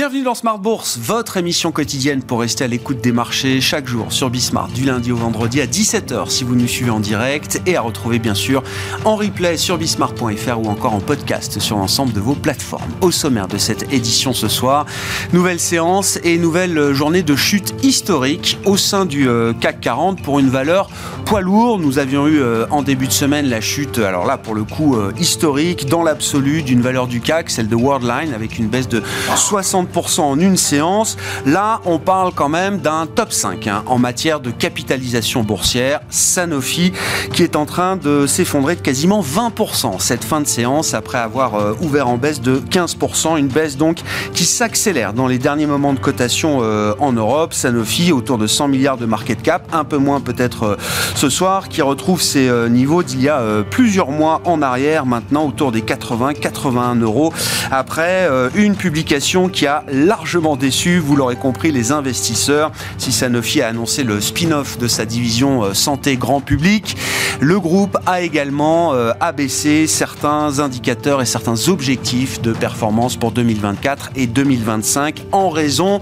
Bienvenue dans Smart Bourse, votre émission quotidienne pour rester à l'écoute des marchés chaque jour sur Bismart du lundi au vendredi à 17h si vous nous suivez en direct et à retrouver bien sûr en replay sur bismart.fr ou encore en podcast sur l'ensemble de vos plateformes. Au sommaire de cette édition ce soir, nouvelle séance et nouvelle journée de chute historique au sein du euh, CAC 40 pour une valeur poids lourd. Nous avions eu euh, en début de semaine la chute, alors là pour le coup euh, historique dans l'absolu d'une valeur du CAC, celle de Worldline avec une baisse de 60 en une séance. Là, on parle quand même d'un top 5 hein, en matière de capitalisation boursière. Sanofi qui est en train de s'effondrer de quasiment 20% cette fin de séance après avoir euh, ouvert en baisse de 15%. Une baisse donc qui s'accélère dans les derniers moments de cotation euh, en Europe. Sanofi autour de 100 milliards de market cap, un peu moins peut-être euh, ce soir, qui retrouve ses niveaux d'il y a plusieurs mois en arrière, maintenant autour des 80-81 euros après une publication qui a largement déçu, vous l'aurez compris, les investisseurs. Si Sanofi a annoncé le spin-off de sa division euh, santé grand public, le groupe a également euh, abaissé certains indicateurs et certains objectifs de performance pour 2024 et 2025 en raison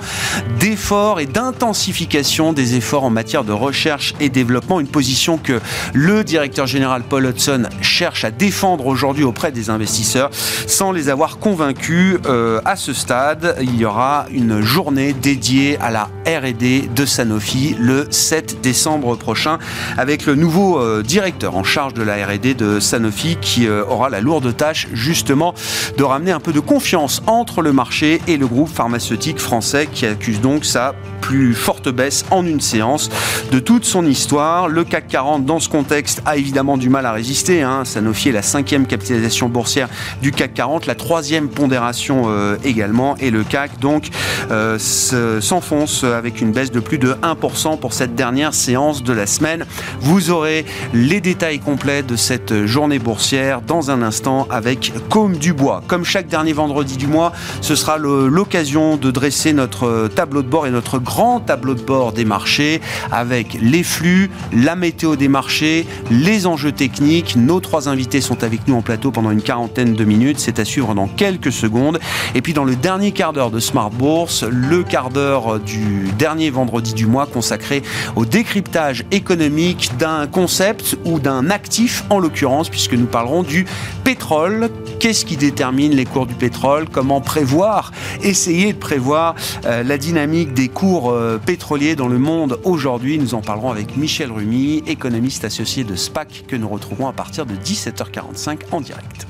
d'efforts et d'intensification des efforts en matière de recherche et développement, une position que le directeur général Paul Hudson cherche à défendre aujourd'hui auprès des investisseurs sans les avoir convaincus euh, à ce stade il y aura une journée dédiée à la R&D de Sanofi le 7 décembre prochain avec le nouveau euh, directeur en charge de la R&D de Sanofi qui euh, aura la lourde tâche justement de ramener un peu de confiance entre le marché et le groupe pharmaceutique français qui accuse donc sa plus forte baisse en une séance de toute son histoire. Le CAC 40 dans ce contexte a évidemment du mal à résister. Hein. Sanofi est la cinquième capitalisation boursière du CAC 40, la troisième pondération euh, également et le CAC donc euh, s'enfonce avec une baisse de plus de 1% pour cette dernière séance de la semaine. Vous aurez les détails complets de cette journée boursière dans un instant avec Côme Dubois. Comme chaque dernier vendredi du mois, ce sera l'occasion de dresser notre tableau de bord et notre grand tableau de bord des marchés avec les flux, la météo des marchés, les enjeux techniques. Nos trois invités sont avec nous en plateau pendant une quarantaine de minutes. C'est à suivre dans quelques secondes. Et puis dans le dernier quart de Smart Bourse, le quart d'heure du dernier vendredi du mois consacré au décryptage économique d'un concept ou d'un actif en l'occurrence, puisque nous parlerons du pétrole. Qu'est-ce qui détermine les cours du pétrole? Comment prévoir, essayer de prévoir euh, la dynamique des cours euh, pétroliers dans le monde aujourd'hui? Nous en parlerons avec Michel Rumi, économiste associé de SPAC, que nous retrouverons à partir de 17h45 en direct.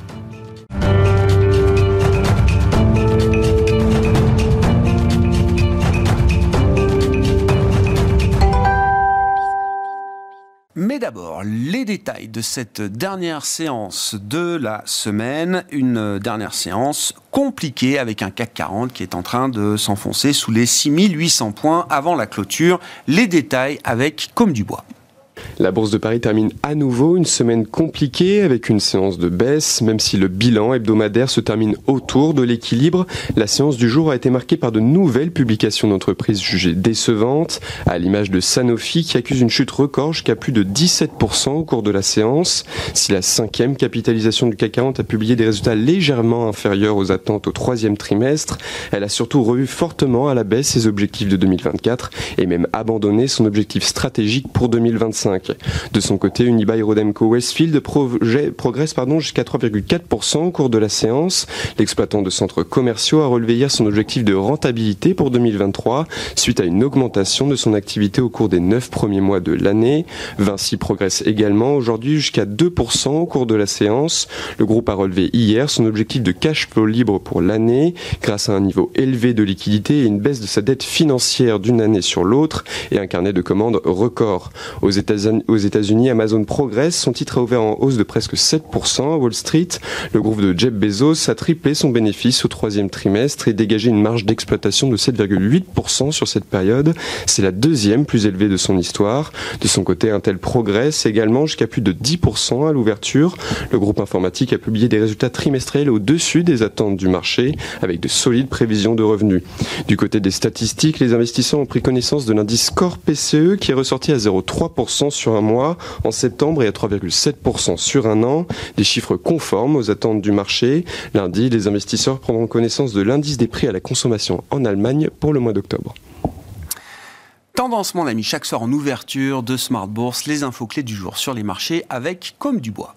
Mais d'abord, les détails de cette dernière séance de la semaine. Une dernière séance compliquée avec un CAC 40 qui est en train de s'enfoncer sous les 6800 points avant la clôture. Les détails avec Comme du Bois. La Bourse de Paris termine à nouveau une semaine compliquée avec une séance de baisse. Même si le bilan hebdomadaire se termine autour de l'équilibre, la séance du jour a été marquée par de nouvelles publications d'entreprises jugées décevantes, à l'image de Sanofi qui accuse une chute record jusqu'à plus de 17% au cours de la séance. Si la cinquième capitalisation du CAC 40 a publié des résultats légèrement inférieurs aux attentes au troisième trimestre, elle a surtout revu fortement à la baisse ses objectifs de 2024 et même abandonné son objectif stratégique pour 2025. De son côté, Unibail Rodemco Westfield progresse jusqu'à 3,4% au cours de la séance. L'exploitant de centres commerciaux a relevé hier son objectif de rentabilité pour 2023 suite à une augmentation de son activité au cours des 9 premiers mois de l'année. Vinci progresse également aujourd'hui jusqu'à 2% au cours de la séance. Le groupe a relevé hier son objectif de cash flow libre pour l'année grâce à un niveau élevé de liquidité et une baisse de sa dette financière d'une année sur l'autre et un carnet de commandes record. Aux États aux États-Unis, Amazon progresse. Son titre a ouvert en hausse de presque 7% à Wall Street. Le groupe de Jeff Bezos a triplé son bénéfice au troisième trimestre et dégagé une marge d'exploitation de 7,8% sur cette période. C'est la deuxième plus élevée de son histoire. De son côté, Intel progresse également jusqu'à plus de 10% à l'ouverture. Le groupe informatique a publié des résultats trimestriels au-dessus des attentes du marché avec de solides prévisions de revenus. Du côté des statistiques, les investisseurs ont pris connaissance de l'indice Core PCE qui est ressorti à 0,3% 3,2% sur un mois en septembre et à 3,7% sur un an, des chiffres conformes aux attentes du marché. Lundi, les investisseurs prendront connaissance de l'indice des prix à la consommation en Allemagne pour le mois d'octobre. Tendance, mon ami, chaque soir en ouverture de Smart Bourse, les infos clés du jour sur les marchés avec Comme du Bois.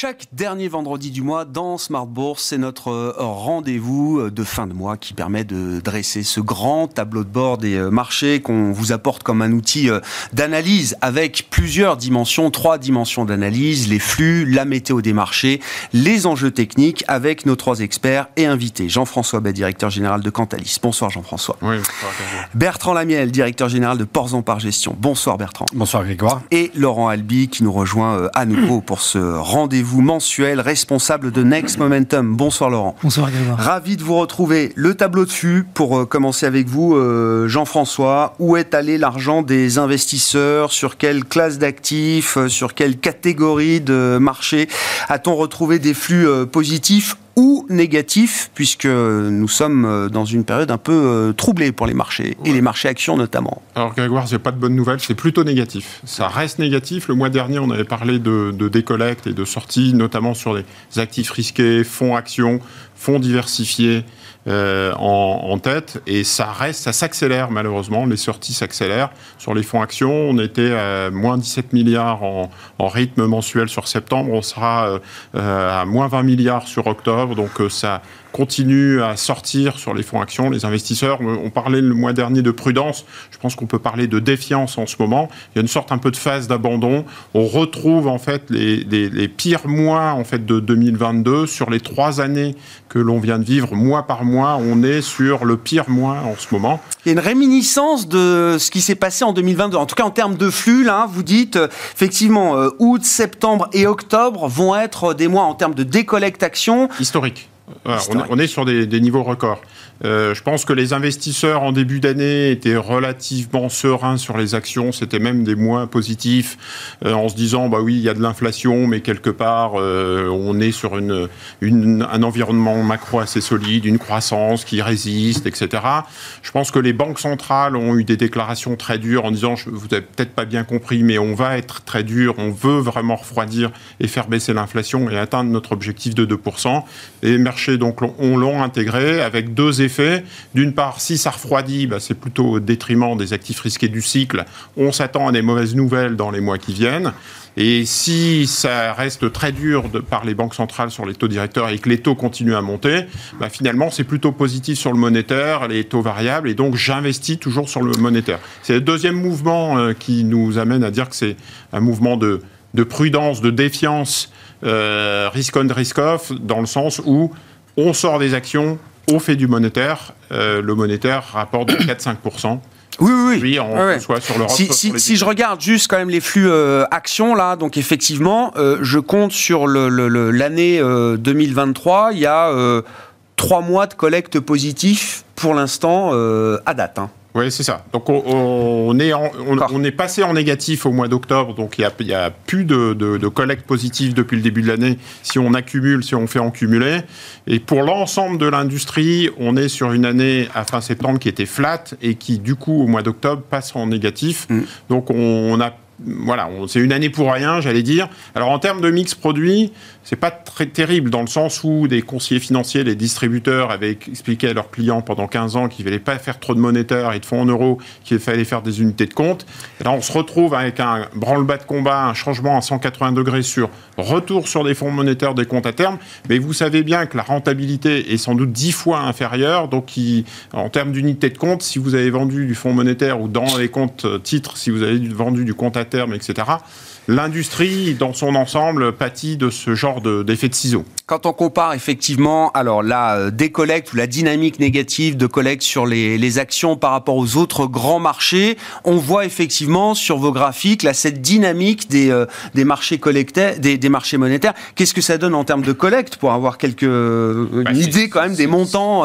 Chaque dernier vendredi du mois dans Smart Bourse, c'est notre euh, rendez-vous euh, de fin de mois qui permet de dresser ce grand tableau de bord des euh, marchés qu'on vous apporte comme un outil d'analyse avec plusieurs dimensions, trois dimensions d'analyse, les flux, la météo des marchés, les enjeux techniques avec nos trois experts et invités. Jean-François Bay, directeur général de Cantalis. Bonsoir Jean-François. Oui, Bertrand Lamiel, directeur général de Porzon par Gestion. Bonsoir Bertrand. Bonsoir Grégoire. Et Laurent Albi qui nous rejoint à nouveau pour ce rendez-vous vous mensuel, responsable de Next Momentum. Bonsoir Laurent. Bonsoir Grégoire. Ravi de vous retrouver. Le tableau de flux, pour euh, commencer avec vous, euh, Jean-François. Où est allé l'argent des investisseurs? Sur quelle classe d'actifs? Euh, Sur quelle catégorie de marché A-t-on retrouvé des flux positifs ou négatif, puisque nous sommes euh, dans une période un peu euh, troublée pour les marchés, et les marchés actions notamment. Alors Grégoire, c'est pas de bonnes nouvelles, c'est plutôt négatif. Ça reste négatif. Le mois dernier, on avait parlé de, de décollecte et de sortie, notamment sur les actifs risqués, fonds actions, fonds diversifiés, euh, en, tête et ça reste, ça s'accélère malheureusement. Les sorties s'accélèrent sur les fonds actions. On était à moins 17 milliards en, rythme mensuel sur septembre. On sera euh, à moins 20 milliards sur octobre. Donc euh, ça continue à sortir sur les fonds actions. Les investisseurs, on parlait le mois dernier de prudence. Je pense qu'on peut parler de défiance en ce moment. Il y a une sorte un peu de phase d'abandon. On retrouve en fait les, les, pires mois en fait de 2022 sur les trois années que l'on vient de vivre mois par mois. On est sur le pire mois en ce moment. Il y a une réminiscence de ce qui s'est passé en 2022. En tout cas, en termes de flux, là, vous dites euh, effectivement euh, août, septembre et octobre vont être des mois en termes de décollecte action historique on, est sur des, niveaux records. Euh, je pense que les investisseurs en début d'année étaient relativement sereins sur les actions. C'était même des mois positifs euh, en se disant bah oui, il y a de l'inflation, mais quelque part, euh, on est sur un environnement macro assez solide, une croissance qui résiste, etc. Je pense que les banques centrales ont eu des déclarations très dures en disant vous n'avez peut-être pas bien compris, mais on va être très dur, on veut vraiment refroidir et faire baisser l'inflation et atteindre notre objectif de 2%. Et les donc on l'ont intégré avec deux effets d'une part, si ça refroidit, bah, c'est plutôt au détriment des actifs risqués du cycle. On s'attend à des mauvaises nouvelles dans les mois qui viennent. Et si ça reste très dur par les banques centrales sur les taux directeurs et que les taux continuent à monter, bah, finalement, c'est plutôt positif sur le monétaire, les taux variables, et donc j'investis toujours sur le monétaire. C'est le deuxième mouvement euh, qui nous amène à dire que c'est un mouvement de, prudence, de défiance, euh, risk on, risk off, dans le sens où on sort des actions, on fait du monétaire. Euh, le monétaire rapporte 4-5%. Oui, oui, oui. on sur Si, si, je regarde juste quand même les flux euh, actions, là, donc effectivement, euh, je compte sur l'année 2023, il y a trois mois de collecte positif pour l'instant à date. Hein. Oui, c'est ça. Donc on, est on, est passé en négatif au mois d'octobre, donc il n'y a, a, plus de, de, collecte positive depuis le début de l'année si on accumule, si on fait en cumuler. Et pour l'ensemble de l'industrie, on est sur une année à fin septembre qui était flat et qui du coup au mois d'octobre passe en négatif. Mm. Donc on a voilà, c'est une année pour rien, j'allais dire. Alors en termes de mix produit, c'est pas très terrible dans le sens où des conseillers financiers, les distributeurs avaient expliqué à leurs clients pendant 15 ans qu'ils ne fallait pas faire trop de monétaires et de fonds en euros, qu'il fallait faire des unités de compte. Là, on se retrouve avec un branle-bas de combat, un changement à 180 degrés sur retour sur des fonds monétaires des comptes à terme. Mais vous savez bien que la rentabilité est sans doute 10 fois inférieure. Donc, en termes d'unités de compte, si vous avez vendu du fonds monétaire ou dans les comptes titres, si vous avez vendu du compte à terme, etc., l'industrie dans son ensemble pâtit de ce genre d'effet de, ciseaux. Quand on compare effectivement alors la euh, décollecte ou la dynamique négative de collecte sur les, actions par rapport aux autres grands marchés, on voit effectivement sur vos graphiques là cette dynamique des, euh, des marchés collectés, des, marchés monétaires. Qu'est-ce que ça donne en termes de collecte pour avoir quelques euh, bah, une idée quand même des montants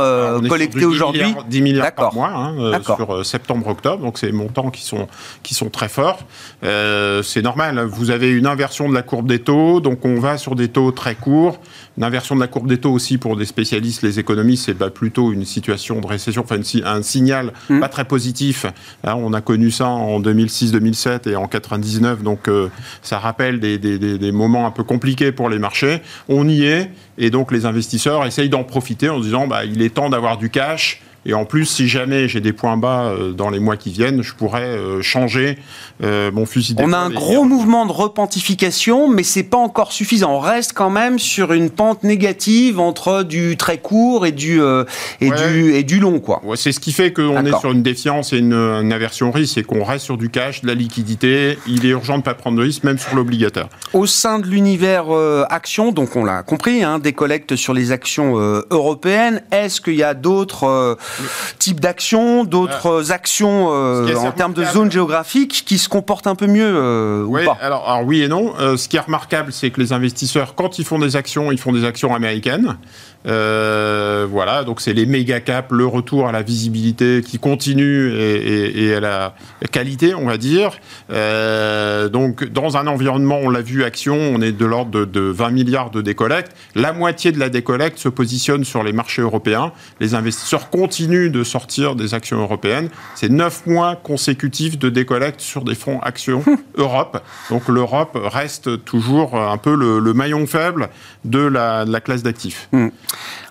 collectés aujourd'hui? 10 milliards par mois hein, sur septembre-octobre, donc c'est des montants qui sont qui sont très forts. c'est normal vous avez une inversion de la courbe des taux, donc on va sur des taux très courts. Une inversion de la courbe des taux aussi pour des spécialistes, les économistes, c'est bah, plutôt une situation de récession, enfin un signal mmh. pas très positif. Hein, on a connu ça en 2006-2007 et en 99, donc euh, ça rappelle des, des, des, moments un peu compliqués pour les marchés. On y est, et donc les investisseurs essayent d'en profiter en se disant bah, il est temps d'avoir du cash et en plus, si jamais j'ai des points bas euh, dans les mois qui viennent, je pourrais euh, changer euh, mon fusil On a un gros mouvement de repentification, mais c'est pas encore suffisant. On reste quand même sur une pente négative entre du très court et du, et du, et du long. quoi. c'est ce qui fait qu'on est sur une défiance et une, aversion au risque, et qu'on reste sur du cash, de la liquidité. Il est urgent de ne pas prendre de risque, même sur l'obligataire. Au sein de l'univers action, donc on l'a compris, hein, des collectes sur les actions européennes, est-ce qu'il y a d'autres type d'actions, d'autres actions euh, en termes de zone géographique qui se comportent un peu mieux euh, ou pas alors, alors, oui et non. Euh, ce qui est remarquable, c'est que les investisseurs, quand ils font des actions, ils font des actions américaines. Euh, voilà, donc c'est les méga caps, le retour à la visibilité qui continue et, et, à la qualité, on va dire. Euh, donc dans un environnement, on l'a vu, action, on est de l'ordre de, de, 20 milliards de décollecte. La moitié de la décollecte se positionne sur les marchés européens. Les investisseurs continuent de sortir des actions européennes. C'est 9 mois consécutifs de décollecte sur des fonds actions Europe. Donc l'Europe reste toujours un peu le, le maillon faible de la, de la classe d'actifs. Hmm.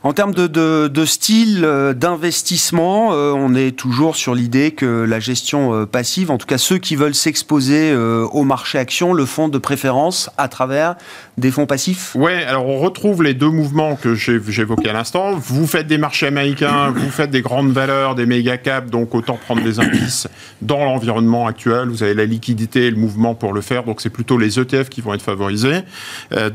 En termes de, style euh, d'investissement, euh, on est toujours sur l'idée que la gestion euh, passive, en tout cas ceux qui veulent s'exposer au marché action, le font de préférence à travers des fonds passifs Oui, alors on retrouve les deux mouvements que j'évoquais à l'instant. Vous faites des marchés américains, vous faites des grandes valeurs, des méga caps, donc autant prendre des indices dans l'environnement actuel. Vous avez la liquidité et le mouvement pour le faire, donc c'est plutôt les ETF qui vont être favorisés.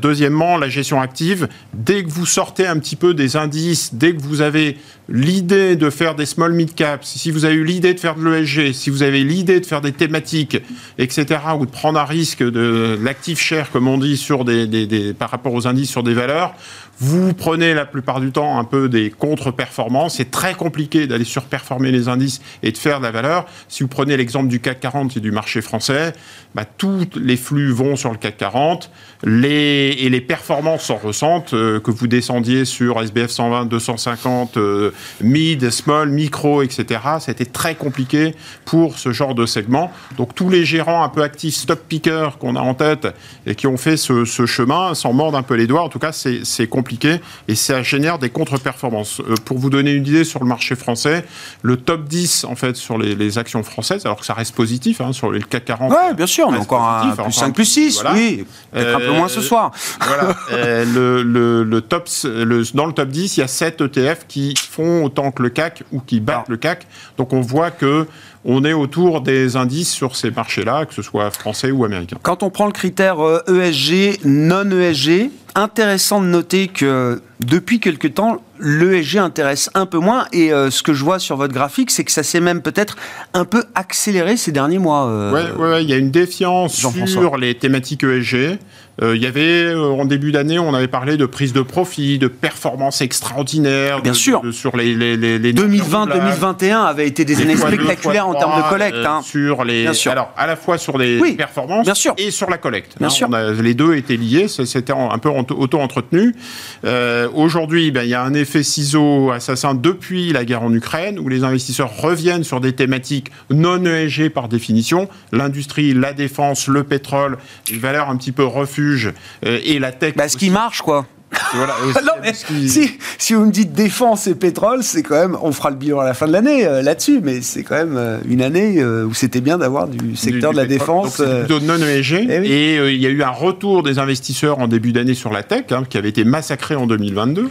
deuxièmement, la gestion active. Dès que vous sortez un petit peu des indices, dès que vous avez l'idée de faire des small mid caps, si vous avez eu l'idée de faire de l'ESG, si vous avez l'idée de faire des thématiques, etc., ou de prendre un risque de, l'actif cher, comme on dit, sur des, par rapport aux indices sur des valeurs, vous prenez la plupart du temps un peu des contre-performances. C'est très compliqué d'aller surperformer les indices et de faire de la valeur. Si vous prenez l'exemple du CAC 40 et du marché français, bah, tous les flux vont sur le CAC 40 les, et les performances s'en ressentent. Euh, que vous descendiez sur SBF 120, 250, euh, mid, small, micro, etc. C'était très compliqué pour ce genre de segment. Donc tous les gérants un peu actifs, stock pickers qu'on a en tête et qui ont fait ce, ce chemin s'en mordent un peu les doigts. En tout cas, c'est compliqué et ça génère des contre-performances. Euh, pour vous donner une idée sur le marché français, le top 10 en fait sur les, actions françaises, alors que ça reste positif hein, sur le CAC 40. Oui, bien sûr, on est encore un plus 5 plus 6, oui, peut-être un peu moins ce soir. Voilà, euh, le, le, top, dans le top 10, il y a 7 ETF qui font autant que le CAC ou qui battent le CAC. Donc on voit que on est autour des indices sur ces marchés-là, que ce soit français ou américain. Quand on prend le critère ESG, euh, e non ESG, intéressant de noter que depuis quelque temps, l'ESG intéresse un peu moins. Et euh, ce que je vois sur votre graphique, c'est que ça s'est même peut-être un peu accéléré ces derniers mois. Oui, euh, ouais, il y a une défiance sur les thématiques ESG. Euh, il y avait, en début d'année, on avait parlé de prise de profit, de performance extraordinaire. Bien sûr. sur les, les, les, 2020-2021 avaient été des années spectaculaires en termes de collecte. Hein. Sur les, bien sûr. Alors, à la fois sur les performances bien sûr. et sur la collecte. Bien hein, sûr. les deux étaient liés, c'était un peu auto-entretenu. Aujourd'hui, ben, il y a un effet ciseau assassin depuis la guerre en Ukraine, où les investisseurs reviennent sur des thématiques non ESG par définition, l'industrie, la défense, le pétrole, les valeurs un petit peu refuge, euh, et la tech. Bah, ce qui marche, quoi. Si, vous me dites défense et pétrole, c'est quand même, on fera le bilan à la fin de l'année euh, là-dessus, mais c'est quand même euh, une année euh, où c'était bien d'avoir du secteur de la défense. plutôt non ESG. Eh et, il y a eu un retour des investisseurs en début d'année sur la tech, hein, qui avait été massacré en 2022.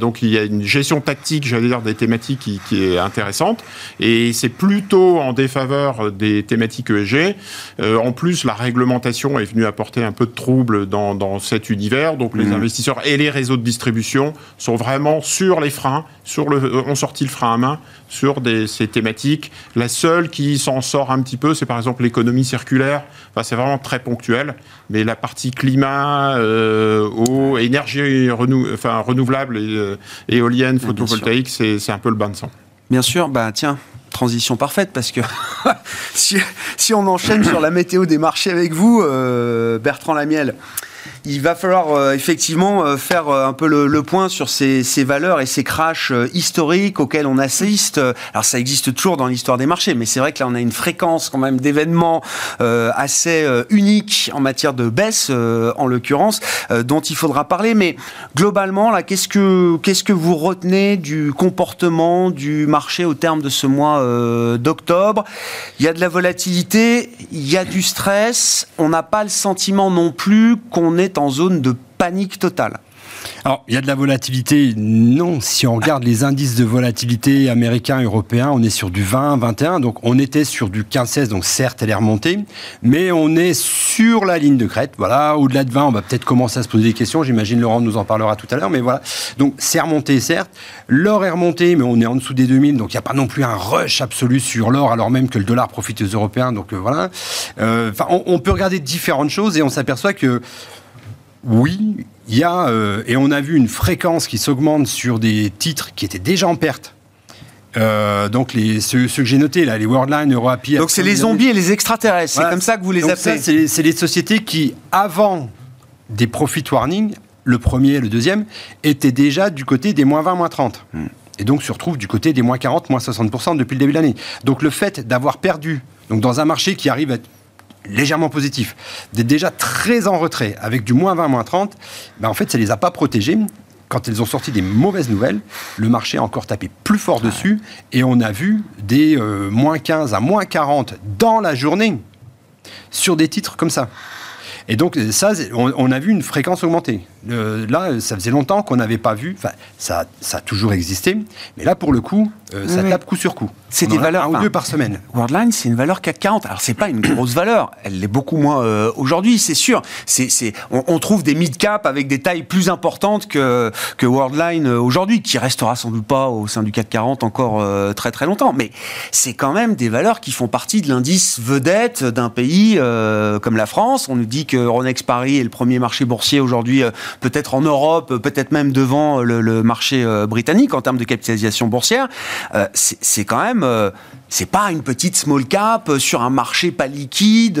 donc il y a une gestion tactique, j'allais dire, des thématiques qui, qui est intéressante. Et c'est plutôt en défaveur des thématiques ESG. en plus, la réglementation est venue apporter un peu de trouble dans, dans cet univers. Donc les mmh. investisseurs et les réseaux de distribution sont vraiment sur les freins, sur le, euh, ont sorti le frein à main sur ces thématiques. La seule qui s'en sort un petit peu, c'est par exemple l'économie circulaire. Enfin, c'est vraiment très ponctuel. Mais la partie climat, euh, eau, énergie enfin, renouvelable, et, euh, éolienne, photovoltaïque, c'est un peu le bain de sang. Bien sûr, bah tiens, transition parfaite parce que si, si, on enchaîne sur la météo des marchés avec vous, Bertrand Lamiel, il va falloir euh, effectivement euh, faire euh, un peu le, point sur ces, valeurs et ces crashs historiques auxquels on assiste. Alors ça existe toujours dans l'histoire des marchés, mais c'est vrai que là on a une fréquence quand même d'événements assez unique en matière de baisse, en l'occurrence, dont il faudra parler. Mais globalement, là, qu'est-ce que qu'est-ce que vous retenez du comportement du marché au terme de ce mois d'octobre? Il y a de la volatilité, il y a du stress. On n'a pas le sentiment non plus qu'on est en zone de panique totale. Alors, il y a de la volatilité Non. Si on regarde les indices de volatilité américains, européens, on est sur du 20, 21. Donc, on était sur du 15, 16. Donc, certes, elle est remontée. Mais on est sur la ligne de crête. Voilà. Au-delà de 20, on va peut-être commencer à se poser des questions. J'imagine Laurent nous en parlera tout à l'heure. Mais voilà. Donc, c'est remonté, certes. L'or est remonté, mais on est en dessous des 2000. Donc, il n'y a pas non plus un rush absolu sur l'or, alors même que le dollar profite aux Européens. Donc, euh, voilà. Euh, on peut regarder différentes choses et on s'aperçoit que oui, il y a, euh, et on a vu une fréquence qui s'augmente sur des titres qui étaient déjà en perte. Euh, donc les, ceux, que j'ai notés là, les Worldline, EuroAPI. Donc c'est les zombies et les extraterrestres, c'est comme ça que vous les appelez. C'est les sociétés qui, avant des profit warning, le premier et le deuxième, étaient déjà du côté des moins 20, moins 30. Hmm. Et donc se retrouvent du côté des moins 40, moins 60% depuis le début de l'année. Donc le fait d'avoir perdu, donc dans un marché qui arrive à être légèrement positif, d'être déjà très en retrait, avec du moins 20, moins 30, ben en fait, ça ne les a pas protégés. Quand elles ont sorti des mauvaises nouvelles, le marché a encore tapé plus fort dessus et on a vu des euh, moins 15 à moins 40 dans la journée sur des titres comme ça. Et donc, ça, on, a vu une fréquence augmenter. Là, ça faisait longtemps qu'on n'avait pas vu. Enfin, ça, ça a toujours existé. Mais là, pour le coup, euh, ça tape coup sur coup. C'est des valeurs. Un ou deux par semaine. Worldline, c'est une valeur CAC 40. Alors, c'est pas une grosse valeur. Elle l'est beaucoup moins euh, aujourd'hui, c'est sûr. C'est, c'est, on, trouve des mid-cap avec des tailles plus importantes que, que Worldline euh, aujourd'hui, qui restera sans doute pas au sein du CAC 40 encore très très longtemps. Mais c'est quand même des valeurs qui font partie de l'indice vedette d'un pays comme la France. On nous dit que Euronext Paris est le premier marché boursier aujourd'hui, peut-être en Europe, peut-être même devant le, le marché britannique en termes de capitalisation boursière. Euh, c'est quand même euh, c'est pas une petite small cap euh, sur un marché pas liquide,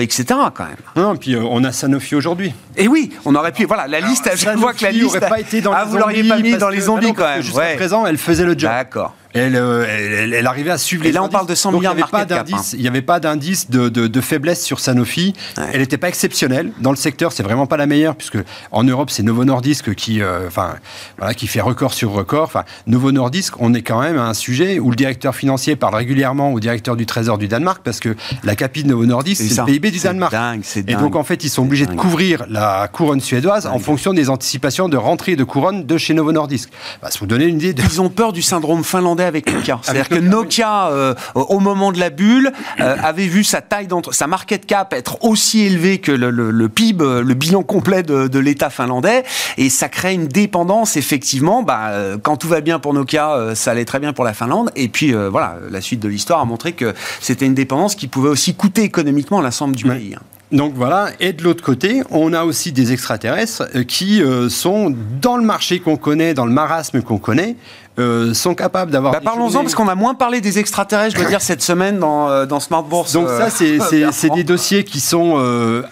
etc. quand même. Non, puis on a Sanofi aujourd'hui. Et oui, on aurait pu. Voilà, la liste. je vois que la liste. pas été dans ah, vous l'auriez pas mis dans les zombies quand même. Jusqu'à présent, elle faisait le job. D'accord. Euh, elle, elle, arrivait à suivre Et là, on parle de 100 milliards d'indice. Il n'y avait pas d'indice de, de, faiblesse sur Sanofi. Elle n'était pas exceptionnelle. Dans le secteur, c'est vraiment pas la meilleure, puisque en Europe, c'est Novo Nordisk qui, euh, enfin, voilà, qui fait record sur record. Enfin, Novo Nordisk, on est quand même à un sujet où le directeur financier parle régulièrement au directeur du Trésor du Danemark, parce que la capitale de Novo Nordisk, c'est le PIB du Danemark. Dingue, et donc, en fait, ils sont obligés de couvrir la couronne suédoise en fonction des anticipations de rentrée de couronne de chez Novo Nordisk. Bah, vous donner une idée. De... Ils ont peur du syndrome finlandais avec Nokia. C'est-à-dire que Nokia, euh, au moment de la bulle, euh, avait vu sa taille d'entre, sa market cap être aussi élevée que le, PIB, euh, le bilan complet de, l'État finlandais, et ça crée une dépendance effectivement. Bah, quand tout va bien pour Nokia, ça allait très bien pour la Finlande, et puis voilà, la suite de l'histoire a montré que c'était une dépendance qui pouvait aussi coûter économiquement l'ensemble du pays. Hein. Donc voilà, et de l'autre côté, on a aussi des extraterrestres qui sont dans le marché qu'on connaît, dans le marasme qu'on connaît, euh, sont capables d'avoir. Bah, parlons-en, parce qu'on a moins parlé des extraterrestres, je dois dire, cette semaine dans, euh, dans Smart Bourse. Donc, ça, euh, c'est des dossiers qui sont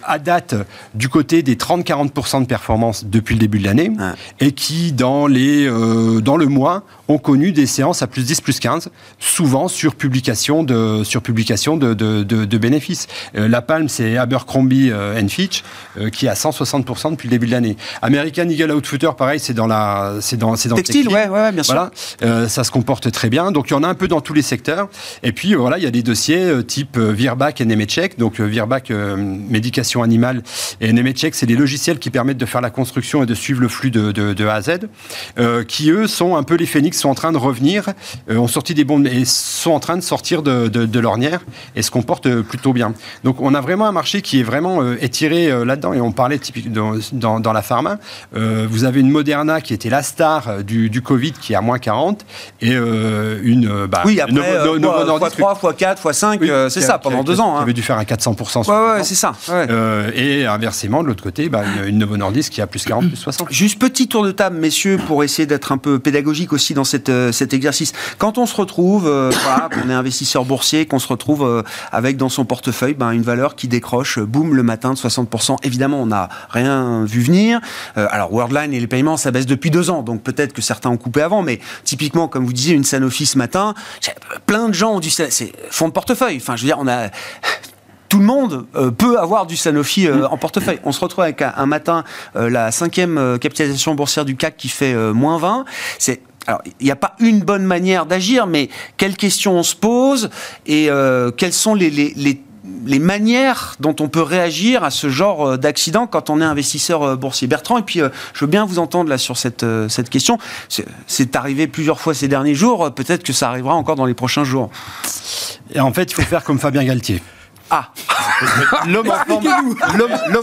à date du côté des 30-40% de performance depuis le début de l'année et qui, dans, les, dans le mois, ont connu des séances à plus 10, plus 15, souvent sur publication de, sur publication de, de, de, bénéfices. la palme, c'est Abercrombie Fitch, qui est à 160% depuis le début de l'année. American Eagle Outfitter, pareil, c'est dans la, c'est dans, c'est dans textile, le textile. Ouais, ouais, bien sûr. Euh, ça se comporte très bien. Donc il y en a un peu dans tous les secteurs. Et puis voilà, il y a des dossiers euh, type euh, Virbac et Nemetschek. Donc Virbac, médication animale, et Nemetschek, c'est des logiciels qui permettent de faire la construction et de suivre le flux de, de, A à Z, qui eux sont un peu les phénix, sont en train de revenir, ont sorti des bombes et sont en train de sortir de, de, l'ornière et se comportent plutôt bien. Donc on a vraiment un marché qui est vraiment euh, étiré euh, là-dedans. Et on parlait typique dans, dans, dans la pharma. Euh, vous avez une Moderna qui était la star du, du Covid, qui est à moins 40, et une. Bah, oui, après, Novo, Novo Nordisk, x3, x4, x5, c'est ça, pendant deux ans. Qui hein. avait dû faire un 400%. Ouais, ouais, c'est ça. Ouais. et inversement, de l'autre côté, bah, une, une, Novo Nordisk qui a plus 40, plus 60. Juste petit tour de table, messieurs, pour essayer d'être un peu pédagogique aussi dans cette, cet exercice. Quand on se retrouve, voilà, on est investisseur boursier, qu'on se retrouve avec dans son portefeuille ben, une valeur qui décroche, boum, le matin de 60%. Évidemment, on n'a rien vu venir. Euh, alors, Worldline et les paiements, ça baisse depuis deux ans, donc peut-être que certains ont coupé avant, mais typiquement, comme vous disiez, une Sanofi ce matin, plein de gens ont du c'est fonds de portefeuille. Enfin, je veux dire, on a tout le monde euh, peut avoir du Sanofi euh, en portefeuille. On se retrouve avec un, matin la cinquième capitalisation boursière du CAC qui fait moins 20. C'est alors, il n'y a pas une bonne manière d'agir, mais quelles questions on se pose et quelles sont les, les, les manières dont on peut réagir à ce genre euh, d'accident quand on est investisseur euh, boursier? Bertrand, et puis euh, je veux bien vous entendre là sur cette, cette question. C'est arrivé plusieurs fois ces derniers jours, peut-être que ça arrivera encore dans les prochains jours. Et en fait, il faut faire comme Fabien Galtier. Ah L'homme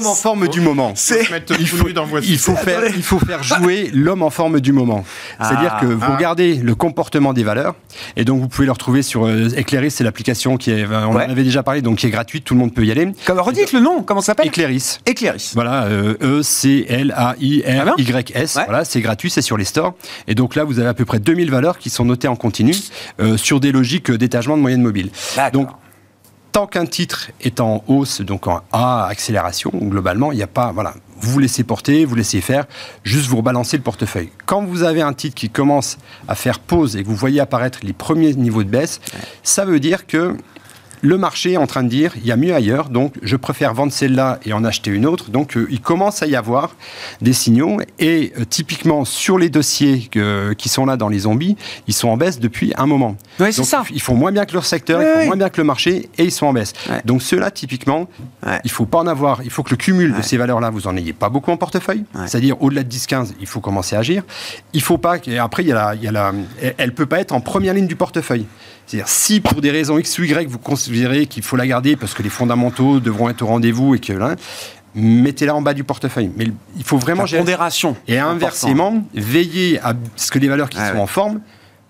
en forme, du moment. Il faut, il, faut faire, il faut faire jouer l'homme en forme du moment. C'est-à-dire ah. que vous ah. regardez le comportement des valeurs, et donc vous pouvez le retrouver sur euh, Eclairis, c'est l'application qui est, on en avait déjà parlé, donc qui est gratuite, tout le monde peut y aller. Comme, redites le nom, comment ça s'appelle? Eclairis. Eclairis. Voilà, E-C-L-A-I-R-Y-S. voilà, c'est gratuit, c'est sur les stores. Et donc là, vous avez à peu près 2000 valeurs qui sont notées en continu euh, sur des logiques d'étagement de moyenne mobile. Donc tant qu'un titre est en hausse, donc en A, accélération, globalement, il n'y a pas, voilà, vous vous laissez porter, vous laissez faire, juste vous rebalancez le portefeuille. Quand vous avez un titre qui commence à faire pause et que vous voyez apparaître les premiers niveaux de baisse, ça veut dire que le marché est en train de dire il y a mieux ailleurs, donc je préfère vendre celle-là et en acheter une autre. Donc euh, il commence à y avoir des signaux et euh, typiquement sur les dossiers qui sont là dans les zombies, ils sont en baisse depuis un moment. Oui, c'est ça. Ils font moins bien que leur secteur, ils font moins bien que le marché et ils sont en baisse. Donc ceux-là, typiquement, il faut pas en avoir. Il faut que le cumul de ces valeurs-là, vous en ayez pas beaucoup en portefeuille. C'est-à-dire au-delà de 10-15, il faut commencer à agir. Il faut pas. Et après, il y a la, il y a la, elle peut pas être en première ligne du portefeuille. C'est-à-dire, si pour des raisons X ou Y, vous considérez qu'il faut la garder parce que les fondamentaux devront être au rendez-vous et que là, mettez-la en bas du portefeuille. Mais il faut vraiment la pondération. Et inversement, veillez à ce que les valeurs qui sont en forme,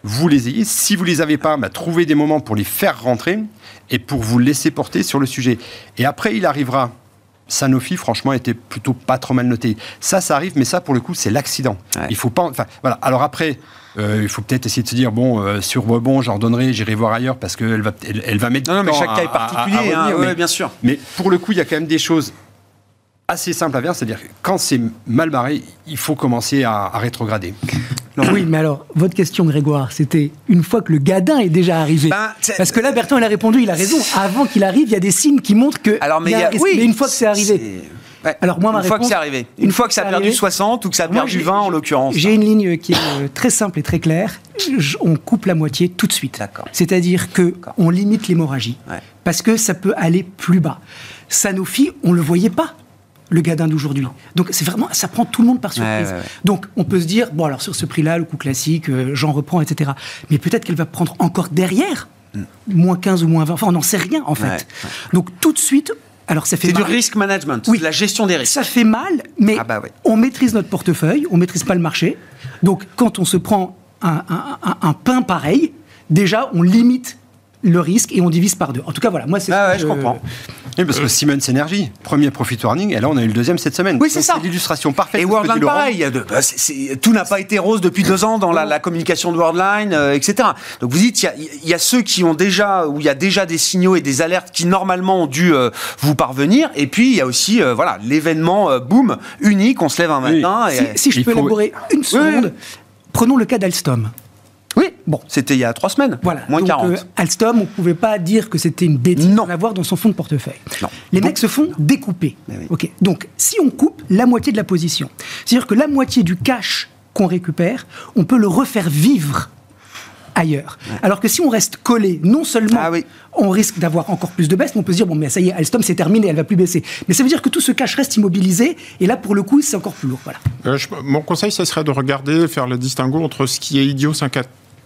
vous les ayez. Si vous les avez pas, bah, trouvez des moments pour les faire rentrer et pour vous laisser porter sur le sujet. Et après, il arrivera. Sanofi, franchement, était plutôt pas trop mal noté. Ça, ça arrive, mais ça, pour le coup, c'est l'accident. Il faut pas. Enfin, voilà. Alors après, euh, il faut peut-être essayer de se dire bon, euh, sur bon, j'en donnerai, j'irai voir ailleurs parce qu'elle va, elle, va mettre. Non, non mais chaque cas est particulier, hein, bien sûr. Mais pour le coup, il y a quand même des choses assez simples à faire, c'est-à-dire quand c'est mal barré, il faut commencer à, rétrograder. Oui, mais alors, votre question, Grégoire, c'était une fois que le gadin est déjà arrivé. Ben, parce que là, Bertrand, il a répondu, il a raison. Avant qu'il arrive, il y a des signes qui montrent que. Alors, mais, oui, une fois que c'est arrivé. Alors moi, ma une fois que c'est arrivé, une, fois que ça a perdu 60 ou que ça a perdu 20 en l'occurrence. J'ai une ligne qui est euh, très simple et très claire. on coupe la moitié tout de suite. C'est-à-dire que on limite l'hémorragie parce que ça peut aller plus bas. Sanofi, on le voyait pas le gadin d'aujourd'hui. Donc c'est vraiment, ça prend tout le monde par surprise. Donc on peut se dire, bon alors sur ce prix-là, le coup classique, euh, j'en reprends, etc. Mais peut-être qu'elle va prendre encore derrière, mm. moins 15 ou moins 20, enfin on n'en sait rien en fait. Donc tout de suite, alors ça fait C'est du risk management, oui. la gestion des risques. Ça fait mal, mais ah bah on maîtrise notre portefeuille, on maîtrise pas le marché. Donc quand on se prend un, un pain pareil, déjà on limite le risque et on divise par deux. En tout cas, voilà, moi c'est. Ah ouais, je comprends. Oui, parce que Siemens Energy, premier profit warning, et là on a eu le deuxième cette semaine. Oui, c'est ça. l'illustration parfaite. Et Worldline, pareil. Bah, tout n'a pas été rose depuis deux ans dans la, communication de Worldline, euh, etc. Donc vous dites, il y, a, ceux qui ont déjà, où il y a déjà des signaux et des alertes qui normalement ont dû euh, vous parvenir, et puis il y a aussi, euh, voilà, l'événement boom unique. On se lève un matin. Et, si, je peux élaborer une seconde, prenons le cas d'Alstom. Oui, bon, c'était il y a trois semaines. Voilà. Moins Donc, 40. Euh, Alstom, on ne pouvait pas dire que c'était une bêtise non. l'avoir dans son fonds de portefeuille. Non. Les mecs se font découper. Ok. Donc, si on coupe la moitié de la position, c'est-à-dire que la moitié du cash qu'on récupère, on peut le refaire vivre ailleurs. Alors que si on reste collé, non seulement ah on risque d'avoir encore plus de baisse, mais on peut se dire, bon, mais ça y est, Alstom, c'est terminé, elle va plus baisser. Mais ça veut dire que tout ce cash reste immobilisé, et là, pour le coup, c'est encore plus lourd. Voilà. Euh, mon conseil, ça serait de regarder, faire le distinguo entre ce qui est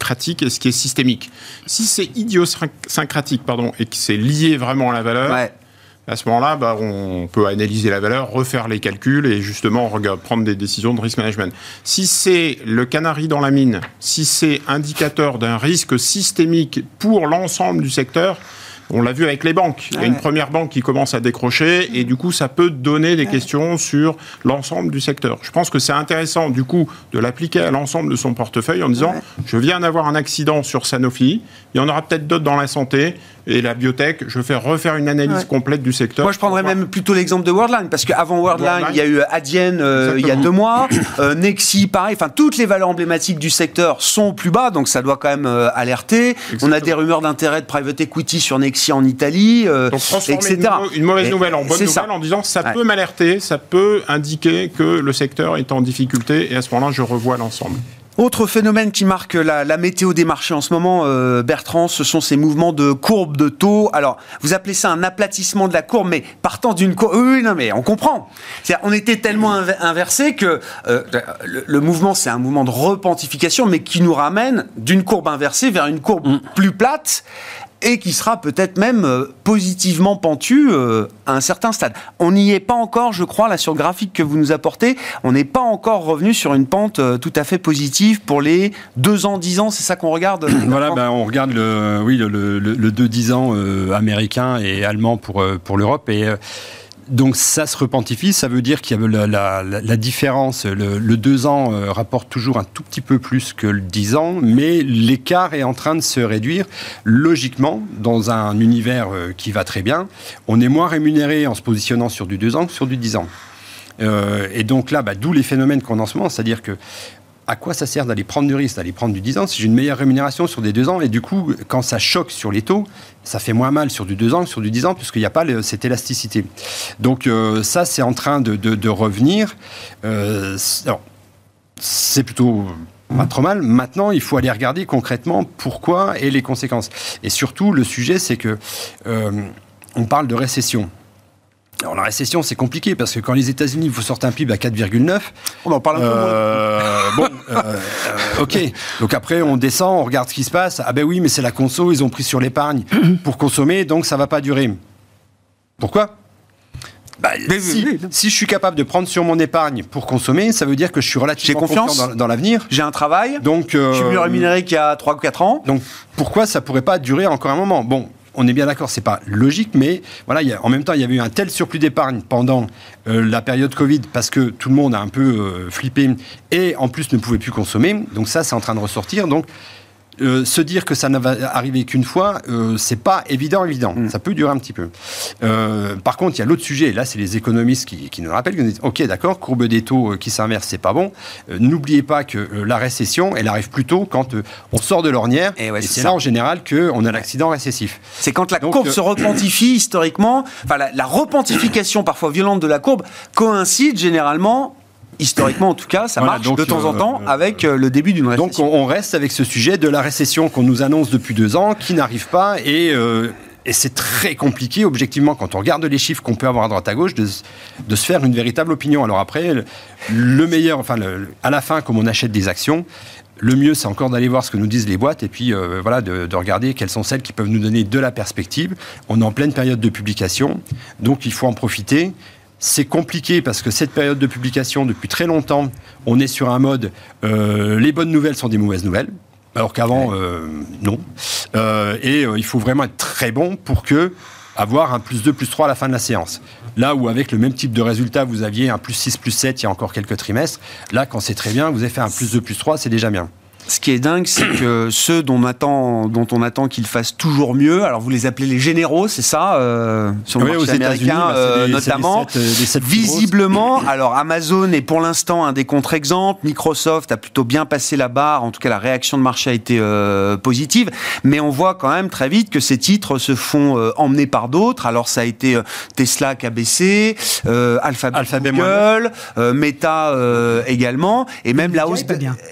idiosyncratique et ce qui est systémique. Si c'est idiosyncratique pardon, et que c'est lié vraiment à la valeur, à ce moment-là, bah, on peut analyser la valeur, refaire les calculs et justement prendre des décisions de risk management. Si c'est le canari dans la mine, si c'est indicateur d'un risque systémique pour l'ensemble du secteur, on l'a vu avec les banques. Il y a une première banque qui commence à décrocher et du coup, ça peut donner des questions sur l'ensemble du secteur. Je pense que c'est intéressant du coup de l'appliquer à l'ensemble de son portefeuille en disant je viens d'avoir un accident sur Sanofi, il y en aura peut-être d'autres dans la santé et la biotech, je fais refaire une analyse complète du secteur. Moi, je prendrais même plutôt l'exemple de Worldline, parce qu'avant Worldline, il y a eu Adyen euh, il y a deux mois, euh, Nexi, pareil, enfin, toutes les valeurs emblématiques du secteur sont plus bas, donc ça doit quand même euh, alerter. On a des rumeurs d'intérêt de private equity sur Nexi en Italie, etc. Une, mauvaise nouvelle en bonne nouvelle en disant ça peut m'alerter, ça peut indiquer que le secteur est en difficulté, et à ce moment-là, je revois l'ensemble. Autre phénomène qui marque la, météo des marchés en ce moment, euh, Bertrand, ce sont ces mouvements de courbe de taux. Alors, vous appelez ça un aplatissement de la courbe, mais partant d'une courbe... Oui, non, mais on comprend. On était tellement inversé que euh, le, mouvement, c'est un mouvement de repentification, mais qui nous ramène d'une courbe inversée vers une courbe mm. plus plate et qui sera peut-être même euh, positivement pentu euh, à un certain stade. On n'y est pas encore, je crois, là sur le graphique que vous nous apportez, on n'est pas encore revenu sur une pente euh, tout à fait positive pour les 2 ans, 10 ans, c'est ça qu'on regarde Voilà, ben, on regarde le, oui, le, le, le 2-10 ans américain et allemand pour, pour l'Europe et donc ça se repentifie, ça veut dire qu'il y a la, différence. Le, 2 ans euh, rapporte toujours un tout petit peu plus que le 10 ans, mais l'écart est en train de se réduire. Logiquement, dans un univers euh, qui va très bien, on est moins rémunéré en se positionnant sur du 2 ans que sur du 10 ans. Euh, et donc là, bah, d'où les phénomènes qu'on en ce moment, c'est-à-dire que à quoi ça sert d'aller prendre du risque, d'aller prendre du 10 ans si j'ai une meilleure rémunération sur des 2 ans? Et du coup, quand ça choque sur les taux, ça fait moins mal sur du 2 ans que sur du 10 ans, puisqu'il n'y a pas cette élasticité. Donc euh, ça, c'est en train de, revenir. Euh, c'est plutôt pas trop mal. Maintenant, il faut aller regarder concrètement pourquoi et les conséquences. Et surtout, le sujet, c'est que euh, on parle de récession. Alors la récession, c'est compliqué parce que quand les États-Unis vous sortent un PIB à 4,9, on en parle un peu euh, Bon, euh, euh, ok. Donc après, on descend, on regarde ce qui se passe. Ah ben oui, mais c'est la conso, ils ont pris sur l'épargne pour consommer, donc ça va pas durer. Pourquoi? Bah, si, je suis capable de prendre sur mon épargne pour consommer, ça veut dire que je suis relativement confiance dans, dans l'avenir. J'ai un travail. Donc, je suis mieux rémunéré qu'il y a 3 ou 4 ans. Donc, pourquoi ça pourrait pas durer encore un moment? Bon, on est bien d'accord, c'est pas logique, mais voilà, en même temps, il y avait eu un tel surplus d'épargne pendant euh, la période Covid parce que tout le monde a un peu euh, flippé et en plus ne pouvait plus consommer. Donc ça, c'est en train de ressortir. Donc euh, se dire que ça ne va arriver qu'une fois, euh, c'est pas évident, évident. Mm. Ça peut durer un petit peu. Euh, par contre, il y a l'autre sujet. là, c'est les économistes qui, nous rappellent. Disent, ok, d'accord, courbe des taux qui s'inverse, c'est pas bon. N'oubliez pas que la récession, elle arrive plutôt quand on sort de l'ornière. Et, c'est là en général qu'on a l'accident récessif. C'est quand la courbe se repentifie historiquement. Enfin, la, la repentification parfois violente de la courbe coïncide généralement historiquement en tout cas, ça marche de temps en temps euh, avec euh, le début d'une récession. Donc on reste avec ce sujet de la récession qu'on nous annonce depuis deux ans, qui n'arrive pas et euh, et c'est très compliqué, objectivement, quand on regarde les chiffres qu'on peut avoir à droite à gauche, de, de, se faire une véritable opinion. Alors après, le, meilleur, enfin, à la fin, comme on achète des actions, le mieux, c'est encore d'aller voir ce que nous disent les boîtes et puis voilà, de, de, regarder quelles sont celles qui peuvent nous donner de la perspective. On est en pleine période de publication, donc il faut en profiter. C'est compliqué parce que cette période de publication, depuis très longtemps, on est sur un mode euh, les bonnes nouvelles sont des mauvaises nouvelles. Alors qu'avant, euh, non. Euh, et il faut vraiment être très bon pour que avoir un plus 2, plus 3 à la fin de la séance. Là où avec le même type de résultat, vous aviez un plus 6, plus 7 il y a encore quelques trimestres, là quand c'est très bien, vous avez fait un plus 2, plus 3, c'est déjà bien. Ce qui est dingue, c'est que ceux dont on attend, dont on attend qu'ils fassent toujours mieux, alors vous les appelez les généraux, c'est ça, euh, sur le marché américain bah, euh, notamment. Euh, visiblement, alors Amazon est pour l'instant un des contre-exemples. Microsoft a plutôt bien passé la barre. En tout cas, la réaction de marché a été euh, positive. Mais on voit quand même très vite que ces titres se font emmener par d'autres. Alors ça a été Tesla qui a baissé, Alphabet, Alphabet Google, Meta également, et même la hausse.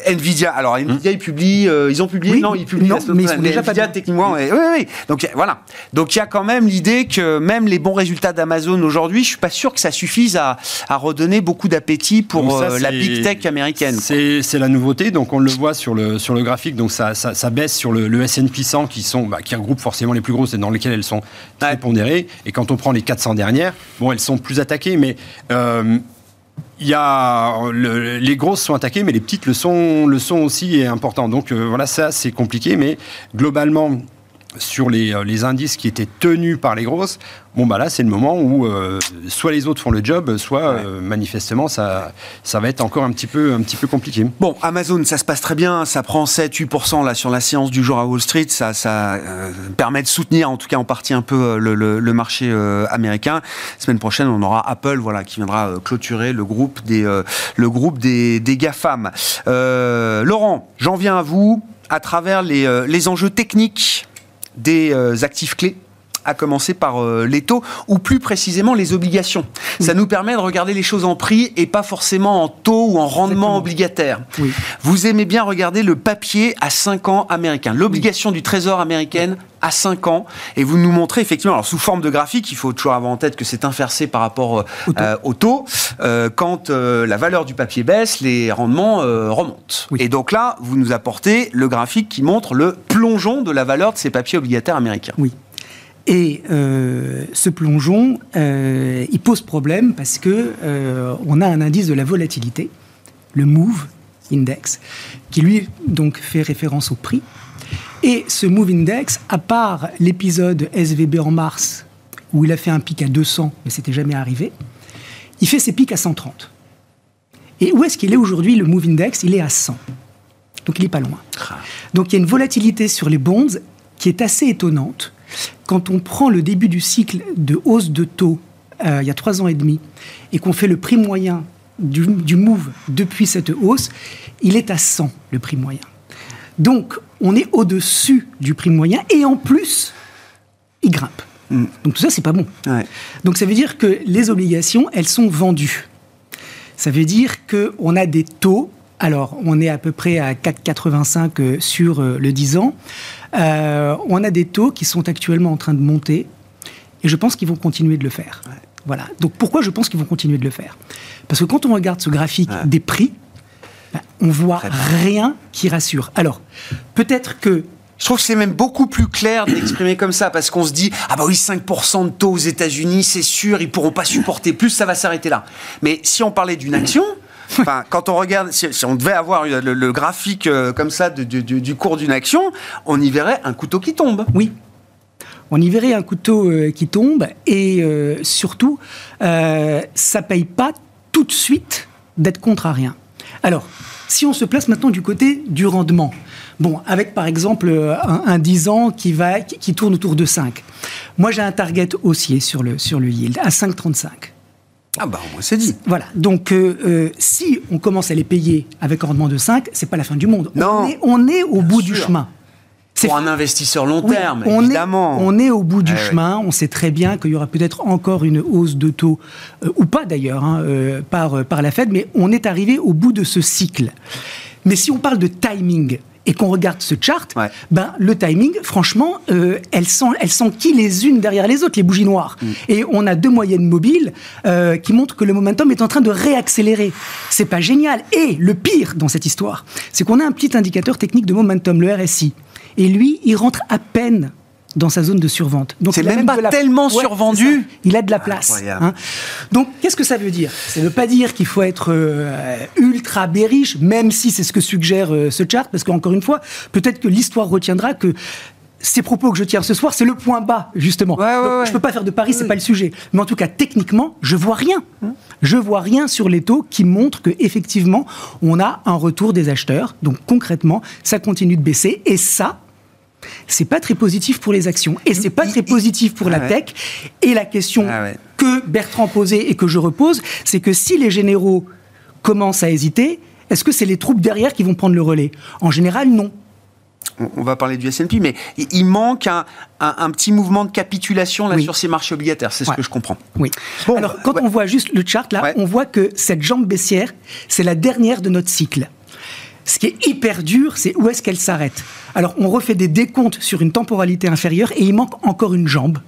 Nvidia. Alors. Hum Nvidia, ils publient, euh, ils ont publié, non, ils publient non, mais ils sont déjà Nvidia, pas techniquement, oui, oui. Donc voilà. Donc il y a quand même l'idée que même les bons résultats d'Amazon aujourd'hui, je suis pas sûr que ça suffise à, à redonner beaucoup d'appétit pour euh, la big tech américaine. C'est la nouveauté. Donc on le voit sur le sur le graphique. Donc ça, ça, ça baisse sur le, le S&P 100 qui sont bah, qui regroupe forcément les plus grosses et dans lesquelles elles sont très pondérées. Et quand on prend les 400 dernières, bon, elles sont plus attaquées, mais euh, il y a les grosses sont attaquées, mais les petites le sont, aussi et important. Donc euh, voilà, ça c'est compliqué, mais globalement sur les, euh, les, indices qui étaient tenus par les grosses, bon bah là c'est le moment où euh, soit les autres font le job, soit euh, manifestement ça, ça va être encore un petit, peu, un petit peu compliqué. Bon, Amazon, ça se passe très bien, ça prend 7-8% là sur la séance du jour à Wall Street, ça, ça permet de soutenir en tout cas en partie un peu le, le, marché américain. semaine prochaine, on aura Apple voilà, qui viendra clôturer le groupe des, le groupe des, des GAFAM. Laurent, j'en viens à vous à travers les, les enjeux techniques des euh, actifs clés à commencer par euh, les taux, ou plus précisément les obligations. Ça nous permet de regarder les choses en prix et pas forcément en taux ou en rendement obligataire. Vous aimez bien regarder le papier à 5 ans américain, l'obligation du Trésor américaine à 5 ans, et vous nous montrez effectivement, alors sous forme de graphique, il faut toujours avoir en tête que c'est inversé par rapport euh, au taux, quand la valeur du papier baisse, les rendements remontent. Et donc là, vous nous apportez le graphique qui montre le plongeon de la valeur de ces papiers obligataires américains. Oui. Et euh, ce plongeon, euh, il pose problème parce que euh, on a un indice de la volatilité, le Move Index, qui lui donc fait référence au prix. Et ce Move Index, à part l'épisode SVB en mars où il a fait un pic à 200, mais c'était jamais arrivé, il fait ses pics à 130. Et où est-ce qu'il est aujourd'hui le Move Index? Il est à 100. Donc il n'est pas loin. Ah. Donc il y a une volatilité sur les bonds qui est assez étonnante quand on prend le début du cycle de hausse de taux euh, il y a trois ans et demi et qu'on fait le prix moyen du, du, move depuis cette hausse, il est à 100 le prix moyen. Donc on est au-dessus du prix moyen et en plus, il grimpe. Mm. Donc tout ça, c'est pas bon. Donc ça veut dire que les obligations, elles sont vendues. Ça veut dire qu'on a des taux alors, on est à peu près à 4,85 euh, sur euh, le 10 ans. Euh, on a des taux qui sont actuellement en train de monter et je pense qu'ils vont continuer de le faire. Voilà. Donc, pourquoi je pense qu'ils vont continuer de le faire? Parce que quand on regarde ce graphique des prix, ben, on voit rien qui rassure. Alors, peut-être que je trouve que c'est même beaucoup plus clair d'exprimer comme ça, parce qu'on se dit, ah bah oui, 5% de taux aux États-Unis, c'est sûr, ils pourront pas supporter plus, ça va s'arrêter là. Mais si on parlait d'une action, Quand on regarde, si, on devait avoir le, graphique euh, comme ça du cours d'une action, on y verrait un couteau qui tombe. Oui. On y verrait un couteau euh, qui tombe et euh, surtout, ça paye pas tout de suite d'être contrarien. Alors, si on se place maintenant du côté du rendement, bon, avec par exemple un, 10 ans qui, va, qui, tourne autour de 5. Moi, j'ai un target haussier sur le, sur le yield à 5,35. Ah bah c'est dit. Voilà. Donc euh, euh, si on commence à les payer avec un rendement de 5, c'est pas la fin du monde. Non. On est, au bout du chemin. Pour un investisseur long terme, on évidemment. Est, on est au bout du chemin. On sait très bien qu'il y aura peut-être encore une hausse de taux, euh, ou pas d'ailleurs, hein, par, par la Fed, mais on est arrivé au bout de ce cycle. Mais si on parle de timing, et qu'on regarde ce chart, ben, le timing, franchement, euh, elles, sont, elles sont qui les unes derrière les autres, les bougies noires. Mm. Et on a deux moyennes mobiles euh, qui montrent que le momentum est en train de réaccélérer. C'est pas génial. Et le pire dans cette histoire, c'est qu'on a un petit indicateur technique de momentum, le RSI. Et lui, il rentre à peine dans sa zone de survente. Donc c'est même, pas tellement survendu. Il a de la place. Hein. Donc qu'est-ce que ça veut dire? Ça ne veut pas dire qu'il faut être euh, ultra bearish, même si c'est ce que suggère euh, ce chart, parce qu'encore une fois, peut-être que l'histoire retiendra que ces propos que je tiens ce soir, c'est le point bas, justement. Je ne peux pas faire de pari, c'est pas le sujet. Mais en tout cas, techniquement, je vois rien. Hein je vois rien sur les taux qui montre que effectivement, on a un retour des acheteurs. Donc concrètement, ça continue de baisser. Et ça, c'est pas très positif pour les actions et c'est pas très positif pour la ah tech. Et la question ah que Bertrand posait et que je repose, c'est que si les généraux commencent à hésiter, est-ce que c'est les troupes derrière qui vont prendre le relais? En général, non. On va parler du S&P, mais il manque un, petit mouvement de capitulation là sur ces marchés obligataires. C'est ce que je comprends. Oui. Alors, quand on voit juste le chart là, on voit que cette jambe baissière, c'est la dernière de notre cycle. Ce qui est hyper dur, c'est où est-ce qu'elle s'arrête. Alors, on refait des décomptes sur une temporalité inférieure et il manque encore une jambe.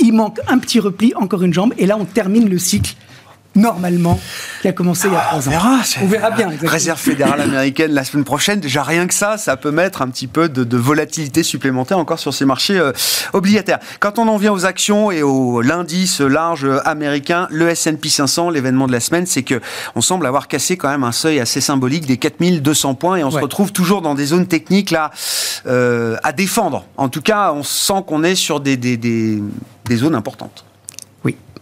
Il manque un petit repli, encore une jambe, et là, on termine le cycle normalement, qui a commencé il y a trois ans. On verra, on verra bien. Réserve fédérale américaine la semaine prochaine, déjà rien que ça, ça peut mettre un petit peu de, volatilité supplémentaire encore sur ces marchés euh, obligataires. Quand on en vient aux actions et au l'indice large américain, le S&P 500, l'événement de la semaine, c'est que on semble avoir cassé quand même un seuil assez symbolique des 4200 points et on se retrouve toujours dans des zones techniques là euh, à défendre. En tout cas, on sent qu'on est sur des, des, des, des zones importantes.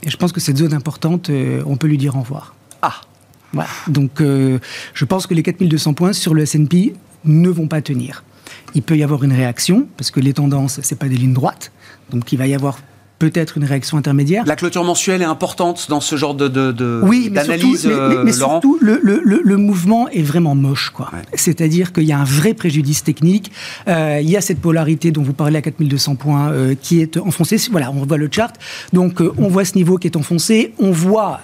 Et je pense que cette zone importante, euh, on peut lui dire au revoir. Ah Voilà. Donc, euh, je pense que les 4200 points sur le S&P ne vont pas tenir. Il peut y avoir une réaction, parce que les tendances, ce pas des lignes droites. Donc, il va y avoir peut-être une réaction intermédiaire. La clôture mensuelle est importante dans ce genre de, de, oui, mais surtout, mais, surtout le, le, le, mouvement est vraiment moche. quoi. C'est-à-dire qu'il y a un vrai préjudice technique. Euh, il y a cette polarité dont vous parlez à 4200 points euh, qui est enfoncée. Voilà, on voit le chart. Donc euh, on voit ce niveau qui est enfoncé. On voit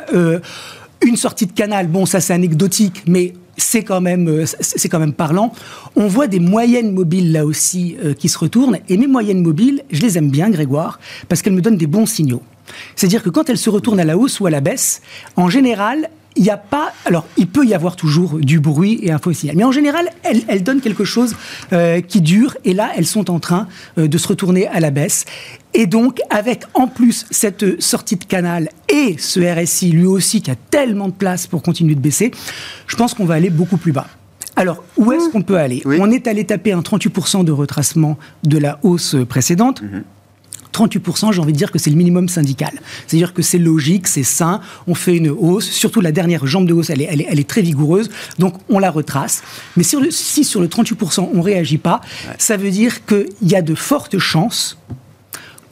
une sortie de canal. Bon, ça c'est anecdotique, mais c'est quand même euh, c'est quand même parlant. On voit des moyennes mobiles là aussi euh, qui se retournent et mes moyennes mobiles, je les aime bien Grégoire parce qu'elles me donnent des bons signaux. C'est-à-dire que quand elles se retournent à la hausse ou à la baisse, en général, il n'y a pas. Alors, il peut y avoir toujours du bruit et un faux signal. Mais en général, elles, donnent quelque chose euh, qui dure. Et là, elles sont en train euh, de se retourner à la baisse. Et donc, avec en plus cette sortie de canal et ce RSI, lui aussi, qui a tellement de place pour continuer de baisser, je pense qu'on va aller beaucoup plus bas. Alors, où est-ce qu'on peut aller? On est allé taper un 38% de retracement de la hausse précédente. Mmh. 38%, j'ai envie de dire que c'est le minimum syndical. C'est-à-dire que c'est logique, c'est sain, on fait une hausse, surtout la dernière jambe de hausse, elle est, elle est, très vigoureuse, donc on la retrace. Mais sur le, si sur le 38%, on ne réagit pas, ça veut dire qu'il y a de fortes chances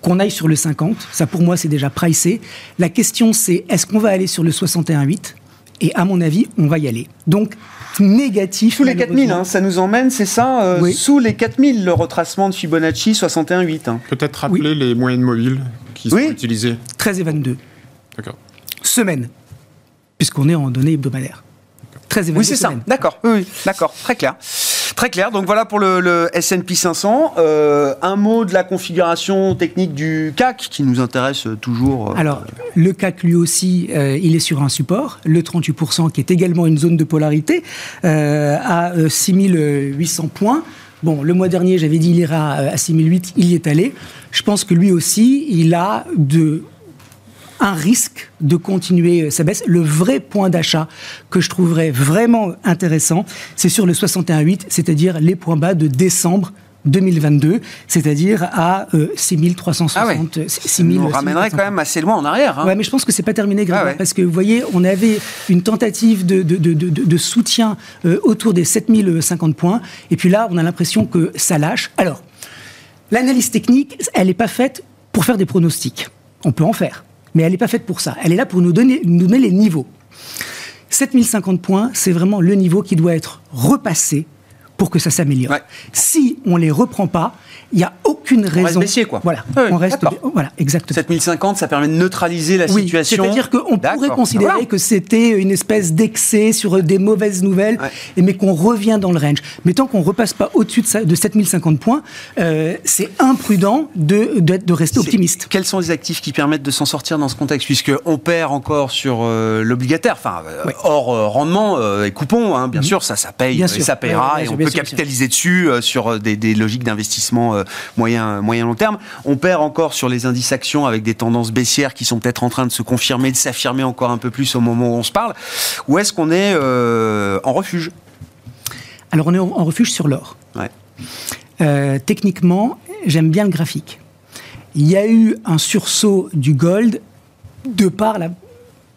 qu'on aille sur le 50. Ça, pour moi, c'est déjà pricé. La question, c'est est-ce qu'on va aller sur le 61,8 Et à mon avis, on va y aller. Donc, négatif. Sous les 4000, hein, ça nous emmène, c'est ça euh, Sous les 4000, le retracement de Fibonacci 61,8. Hein. Peut-être rappeler les moyennes mobiles qui sont utilisées 13 et 22. D'accord. Semaine, puisqu'on est en données hebdomadaires. 13 et 22 Oui, c'est ça. D'accord, oui, d'accord, très clair. Très clair. Donc voilà pour le, S&P 500. Euh, un mot de la configuration technique du CAC qui nous intéresse toujours. Euh, Alors le CAC lui aussi, euh, il est sur un support, le 38% qui est également une zone de polarité à 6800 points. Bon, le mois dernier, j'avais dit il ira à 6008, il y est allé. Je pense que lui aussi, il a de un risque de continuer sa baisse. Le vrai point d'achat que je trouverais vraiment intéressant, c'est sur le 61,8, c'est-à-dire les points bas de décembre 2022, c'est-à-dire à 6360. Ah ouais. Nous ramènerait quand même assez loin en arrière. Hein. Ouais, mais je pense que c'est pas terminé, ah parce que vous voyez, on avait une tentative de, de, de, de soutien euh, autour des 7050 points, et puis là, on a l'impression que ça lâche. Alors, l'analyse technique, elle n'est pas faite pour faire des pronostics. On peut en faire mais elle n'est pas faite pour ça. Elle est là pour nous donner, nous donner les niveaux. 7050 points, c'est vraiment le niveau qui doit être repassé pour que ça s'améliore. Si on les reprend pas, il n'y a aucune raison. On reste baissier, quoi. Voilà, on reste. Voilà, exactement. 7050, ça permet de neutraliser la oui, situation. C'est-à-dire qu'on pourrait considérer que c'était une espèce d'excès sur des mauvaises nouvelles, et mais qu'on revient dans le range. Mais tant qu'on ne repasse pas au-dessus de, de 7050 points, euh, c'est imprudent de, de, rester optimiste. Quels sont les actifs qui permettent de s'en sortir dans ce contexte Puisqu'on perd encore sur euh, l'obligataire, enfin, euh, hors rendement et coupons, hein, bien mhm. sûr, ça, ça paye, et ça payera, et on peut capitaliser dessus sur des, des logiques d'investissement euh, moyen, moyen long terme. On perd encore sur les indices actions avec des tendances baissières qui sont peut-être en train de se confirmer, de s'affirmer encore un peu plus au moment où on se parle. Ou est-ce qu'on est, euh, en refuge? Alors on est en refuge sur l'or. Euh, techniquement, j'aime bien le graphique. Il y a eu un sursaut du gold de par la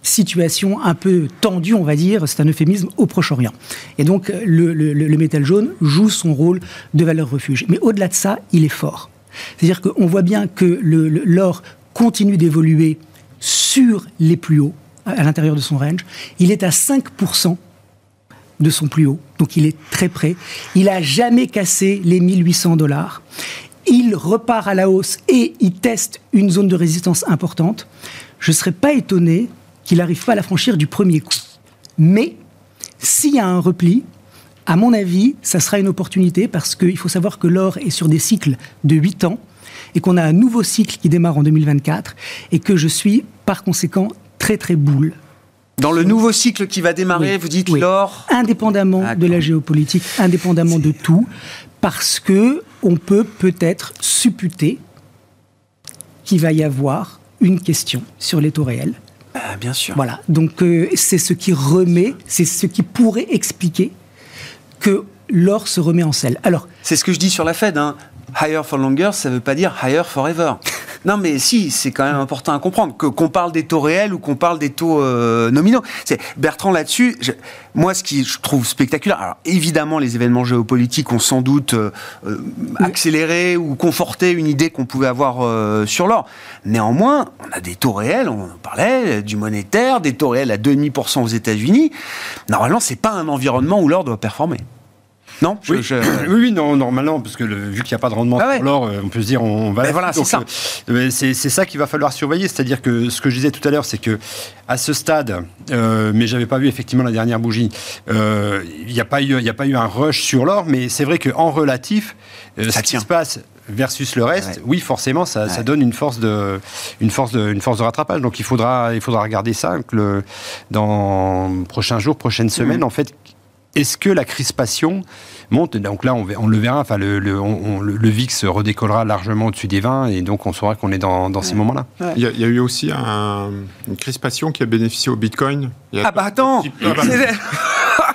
situation un peu tendue, on va dire, c'est un euphémisme, au Proche-Orient. Et donc le, métal jaune joue son rôle de valeur refuge. Mais au-delà de ça, il est fort. C'est-à-dire qu'on voit bien que l'or continue d'évoluer sur les plus hauts, à l'intérieur de son range. Il est à 5% de son plus haut, donc il est très près. Il n'a jamais cassé les 1800 dollars. Il repart à la hausse et il teste une zone de résistance importante. Je ne serais pas étonné qu'il n'arrive pas à la franchir du premier coup. Mais s'il y a un repli, À mon avis, ça sera une opportunité parce qu'il faut savoir que l'or est sur des cycles de 8 ans et qu'on a un nouveau cycle qui démarre en 2024 et que je suis par conséquent très très boule. Dans le nouveau cycle qui va démarrer, vous dites l'or Indépendamment de la géopolitique, indépendamment de tout, parce que on peut peut-être supputer qu'il va y avoir une question sur les taux réels. Ah, bien sûr. Voilà. Donc euh, c'est ce qui remet, c'est ce qui pourrait expliquer que l'or se remet en selle. Alors, c'est ce que je dis sur la Fed. Hein. Higher for longer, ça ne veut pas dire higher forever. non, mais si, c'est quand même important à comprendre. Que, qu'on parle des taux réels ou qu'on parle des taux euh, nominaux. C'est, Bertrand, là-dessus, moi, ce qui je trouve spectaculaire, alors évidemment, les événements géopolitiques ont sans doute euh, euh, accéléré ou conforté une idée qu'on pouvait avoir sur l'or. Néanmoins, on a des taux réels, on en parlait, du monétaire, des taux réels à 2,5% aux États-Unis. Normalement, c'est pas un environnement où l'or doit performer. Non oui. oui, non, normalement, parce que vu qu'il n'y a pas de rendement ah sur l'or, euh, on peut se dire on va. voilà, c'est ça. Euh, c'est ça qu'il va falloir surveiller. C'est-à-dire que ce que je disais tout à l'heure, c'est que à ce stade, euh, mais j'avais pas vu effectivement la dernière bougie, euh, il n'y a pas eu, a pas eu un rush sur l'or, mais c'est vrai qu'en relatif, ça ce qui se passe versus le reste, oui, forcément, ça, ça, donne une force de, une force de, une force de rattrapage. Donc il faudra, il faudra regarder ça le, dans prochains jours, prochaines mmh. semaines. En fait, est-ce que la crispation monte? Donc là, on, le verra, enfin, le, le, VIX redécollera largement au-dessus des 20 et donc on saura qu'on est dans, ces moments-là. Il, y a eu aussi une crispation qui a bénéficié au Bitcoin. ah bah attends ah bah.